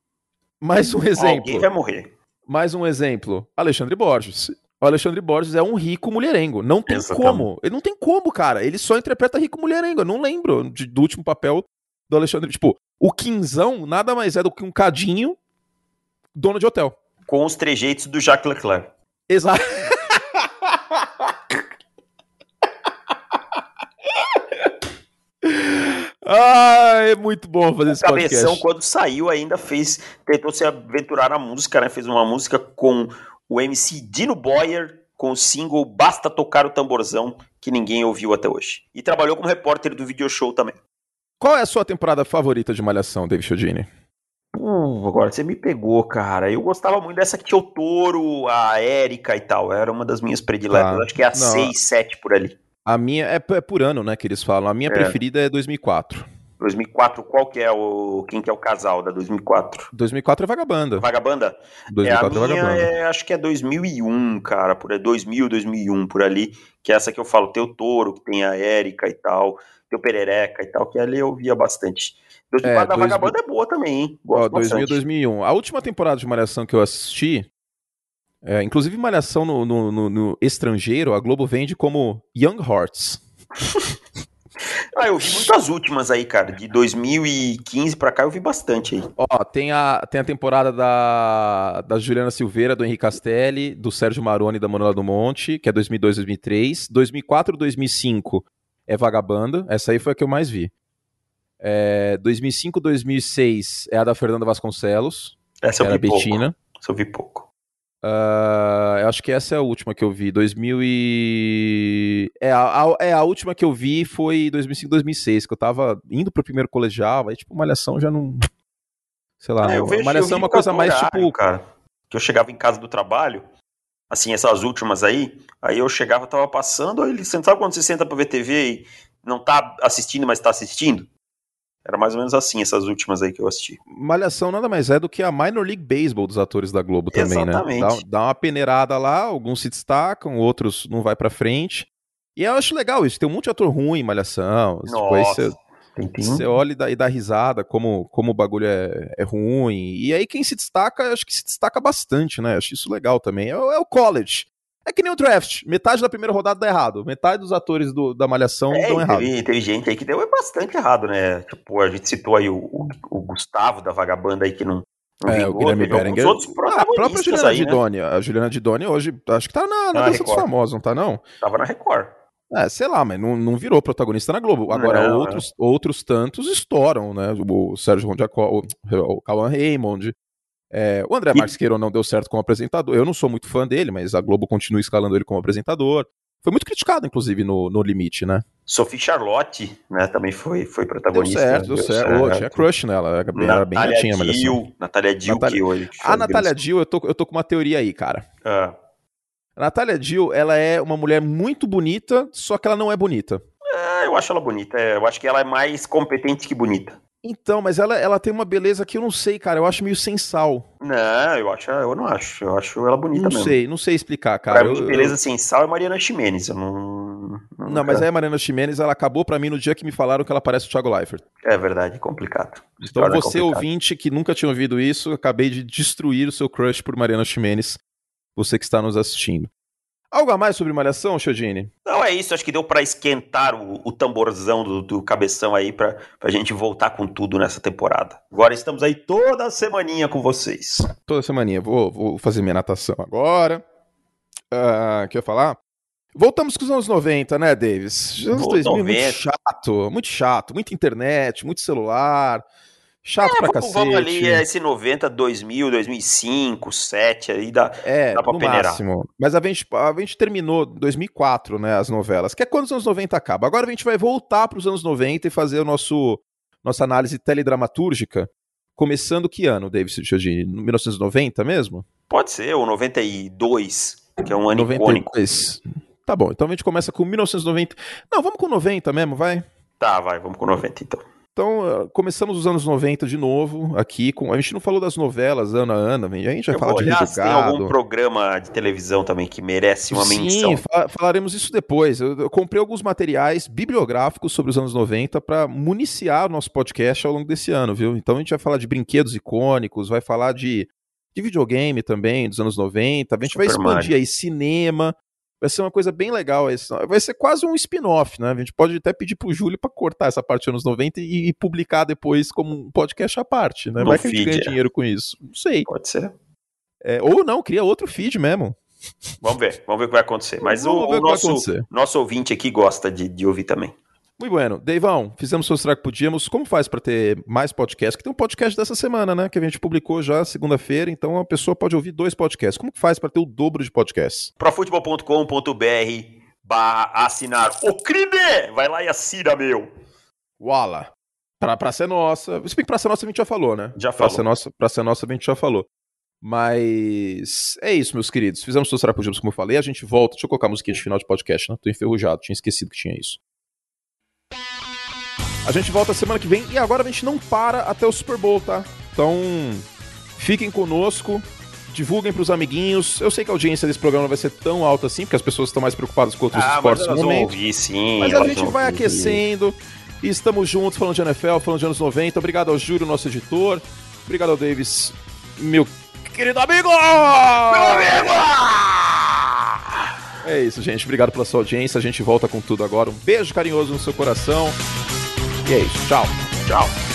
Mais um exemplo. Alguém vai morrer. Mais um exemplo. Alexandre Borges. O Alexandre Borges é um rico mulherengo. Não tem Exatamente. como. Ele não tem como, cara. Ele só interpreta rico mulherengo. Eu não lembro de, do último papel do Alexandre. Tipo, o Quinzão nada mais é do que um cadinho dono de hotel. Com os trejeitos do Jacques Leclerc. Exato. Ah, é muito bom fazer o esse Cabeção, podcast. quando saiu, ainda fez, tentou se aventurar na música, né? Fez uma música com o MC Dino Boyer, com o single Basta Tocar o Tamborzão, que ninguém ouviu até hoje. E trabalhou como repórter do video show também. Qual é a sua temporada favorita de Malhação, David Chodini? Uh, agora você me pegou, cara. Eu gostava muito dessa que tinha o Touro, a Érica e tal. Era uma das minhas prediletas. Tá. Acho que é a 6, 7 por ali. A minha é, é, por ano, né, que eles falam. A minha é. preferida é 2004. 2004, qual que é o quem que é o casal da 2004? 2004 é Vagabanda. Vagabanda? 2004 é, a é minha Vagabanda. É, acho que é 2001, cara, por aí, 2000, 2001 por ali, que é essa que eu falo, tem o Touro, que tem a Érica e tal, tem o Perereca e tal, que ali eu via bastante. 2004 é, da Vagabanda é boa também, hein? Gosto Ó, 2000, 2001. A última temporada de Malhação que eu assisti é, inclusive, Malhação no, no, no, no, estrangeiro, a Globo vende como Young Hearts. ah, eu vi muitas últimas aí, cara. De 2015 pra cá eu vi bastante aí. Ó, tem a, tem a temporada da, da Juliana Silveira, do Henrique Castelli, do Sérgio Maroni da Manuela do Monte, que é 2002, 2003. 2004, 2005 é Vagabanda. Essa aí foi a que eu mais vi. É, 2005, 2006 é a da Fernanda Vasconcelos. Essa eu vi pouco. Betina. Essa eu vi pouco. Uh, eu acho que essa é a última que eu vi. 2000 e... É a, a, é, a última que eu vi foi 2005, 2006, que eu tava indo pro primeiro colegial, aí, tipo, Malhação já não... Sei lá, é, eu vejo, Malhação é uma coisa mais, tipo... Cara, que eu chegava em casa do trabalho, assim, essas últimas aí, aí eu chegava, tava passando, aí ele... Sabe quando você senta pra ver TV e não tá assistindo, mas tá assistindo? Era mais ou menos assim, essas últimas aí que eu assisti. Malhação nada mais é do que a Minor League Baseball dos atores da Globo também, né? Exatamente. né? Dá, dá uma peneirada lá, alguns se destacam, outros não vai pra frente. E eu acho legal isso, tem um monte de ator ruim em Malhação. Nossa. Tipo, aí você, olha e dá, e dá, risada, como, como o bagulho é, é, ruim. E aí quem se destaca, acho que se destaca bastante, né? Acho isso legal também. É, é o college. É que nem o draft. Metade da primeira rodada dá errado. Metade dos atores do, da Malhação é, dão errado. Teve, teve gente aí que deu bastante errado, né? Tipo, a gente citou aí o, o, o Gustavo da Vagabanda aí que não. não é, vingou, o Guilherme Berenguer. Ah, a própria Juliana aí, Didoni. Né? A Juliana Didoni hoje, acho que tá na, na, na dança dos famosos, não tá não? Tava na Record. É, sei lá, mas não, não virou protagonista na Globo. Agora, não, outros, é. outros tantos estouram, né? O Sérgio Rondiacó, o, o Cauan Raymond, é, o André Marques Queiroz não deu certo como apresentador. Eu não sou muito fã dele, mas a Globo continua escalando ele como apresentador. Foi muito criticado, inclusive, no, no Limite, né? Sophie Charlotte, né, também foi, foi protagonista. Deu certo, deu, deu certo. certo. Tinha crush nela, era bem, era bem gatinha. Assim. Natália Dill, Natália... que hoje... A Natália Dill, eu tô, eu tô com uma teoria aí, cara. Ah. A Natália Dill, ela é uma mulher muito bonita, só que ela não é bonita. É, eu acho ela bonita. É, eu acho que ela é mais competente que bonita. Então, mas ela, ela tem uma beleza que eu não sei, cara. Eu acho meio sem sal. Não, eu acho, eu não acho. Eu acho ela bonita não mesmo. Não sei, não sei explicar, cara. Pra mim, beleza eu... sem sal é Mariana Ximenes. Eu não. Não, não mas aí a Mariana Ximenes, ela acabou para mim no dia que me falaram que ela parece o Thiago Leifert. É verdade, complicado. Então você, complicado. ouvinte, que nunca tinha ouvido isso, acabei de destruir o seu crush por Mariana Ximenes. Você que está nos assistindo. Algo a mais sobre Malhação, Chodini? Não, é isso. Acho que deu para esquentar o, o tamborzão do, do, cabeção aí pra, pra gente voltar com tudo nessa temporada. Agora estamos aí toda semaninha com vocês. Toda semaninha. Vou, vou fazer minha natação agora. Uh, quer falar? Voltamos com os anos 90, né, Davis? Anos 2000 90. muito chato, muito chato. Muita internet, muito celular Chato é, pra vamos, cacete. Vamos ali, é, esse 90, 2000, 2005, 2007, aí dá, é, dá pra no peneirar. Máximo. Mas a gente, a gente terminou 2004, né, as novelas, que é quando os anos 90 acaba. Agora a gente vai voltar pros anos 90 e fazer o nosso nossa análise teledramatúrgica Começando que ano, David de 1990 mesmo? Pode ser, ou 92, que é um ano 92. icônico. Tá bom, então a gente começa com 1990. Não, vamos com 90 mesmo, vai? Tá, vai, vamos com 90 então. Então, ah, começamos os anos 90 de novo, aqui com. A gente não falou das novelas ano a ano, a gente vai falar de olhar se tem algum programa de televisão também que merece uma Sim, menção. Sim, falaremos isso depois. Eu, eu, comprei alguns materiais bibliográficos sobre os anos 90 para municiar o nosso podcast ao longo desse ano, viu? Então a gente vai falar de brinquedos icônicos, vai falar de, de videogame também, dos anos 90, a gente Super vai expandir Mario. aí cinema, vai ser uma coisa bem legal. Vai ser quase um spin-off, né? A gente pode até pedir pro Júlio para cortar essa parte dos anos 90 e, e, publicar depois como um podcast à parte, né? No vai que feed, a gente ganha é. dinheiro com isso. Não sei. Pode ser. É, ou não, cria outro feed mesmo. Vamos ver, vamos ver o que vai acontecer. Mas o, o nosso, nosso ouvinte aqui gosta de, de ouvir também. Muito bueno. Deivão, fizemos o que podíamos. Como faz para ter mais podcasts? Que tem um podcast dessa semana, né? Que a gente publicou já segunda-feira, então a pessoa pode ouvir dois podcasts. Como que faz para ter o dobro de podcasts? profutebol.com.br barra assinar o crime! Vai lá e assina, meu! Wala. Pra, pra ser nossa. Se bem que pra ser nossa a gente já falou, né? Já falou. Pra ser nossa, pra ser nossa a gente já falou. Mas é isso, meus queridos. Fizemos o Serapodíamos, como eu falei. A gente volta. Deixa eu colocar a musiquinha de final de podcast, né? Tô enferrujado, tinha esquecido que tinha isso. A gente volta semana que vem e agora a gente não para até o Super Bowl, tá? Então, fiquem conosco, divulguem pros amiguinhos. Eu sei que a audiência desse programa não vai ser tão alta assim, porque as pessoas estão mais preocupadas com outros ah, esportes no momento. Ouvir, sim, mas a gente vai aquecendo e estamos juntos falando de NFL, falando de anos 90. Obrigado ao Júlio, nosso editor. Obrigado ao Davis, meu querido amigo! Meu amigo! É isso, gente. Obrigado pela sua audiência. A gente volta com tudo agora. Um beijo carinhoso no seu coração. E é isso. Tchau. Tchau.